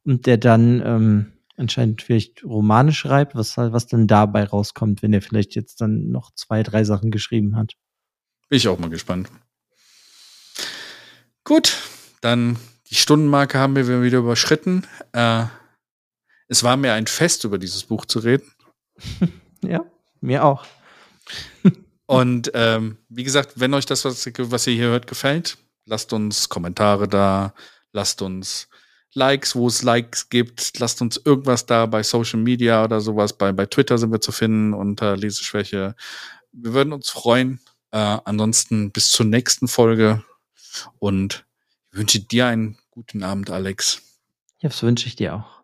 und der dann ähm, anscheinend vielleicht Romane schreibt, was, was dann dabei rauskommt, wenn er vielleicht jetzt dann noch zwei, drei Sachen geschrieben hat. Bin ich auch mal gespannt. Gut, dann die Stundenmarke haben wir wieder überschritten. Äh, es war mir ein Fest, über dieses Buch zu reden. *laughs* ja, mir auch. *laughs* Und ähm, wie gesagt, wenn euch das, was, was ihr hier hört, gefällt, lasst uns Kommentare da, lasst uns Likes, wo es Likes gibt. Lasst uns irgendwas da bei Social Media oder sowas. Bei, bei Twitter sind wir zu finden unter Leseschwäche. Wir würden uns freuen. Äh, ansonsten bis zur nächsten Folge und ich wünsche dir einen guten Abend, Alex. Ja, das wünsche ich dir auch.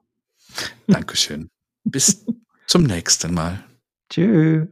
Dankeschön. bis *laughs* zum nächsten Mal. Tschüss.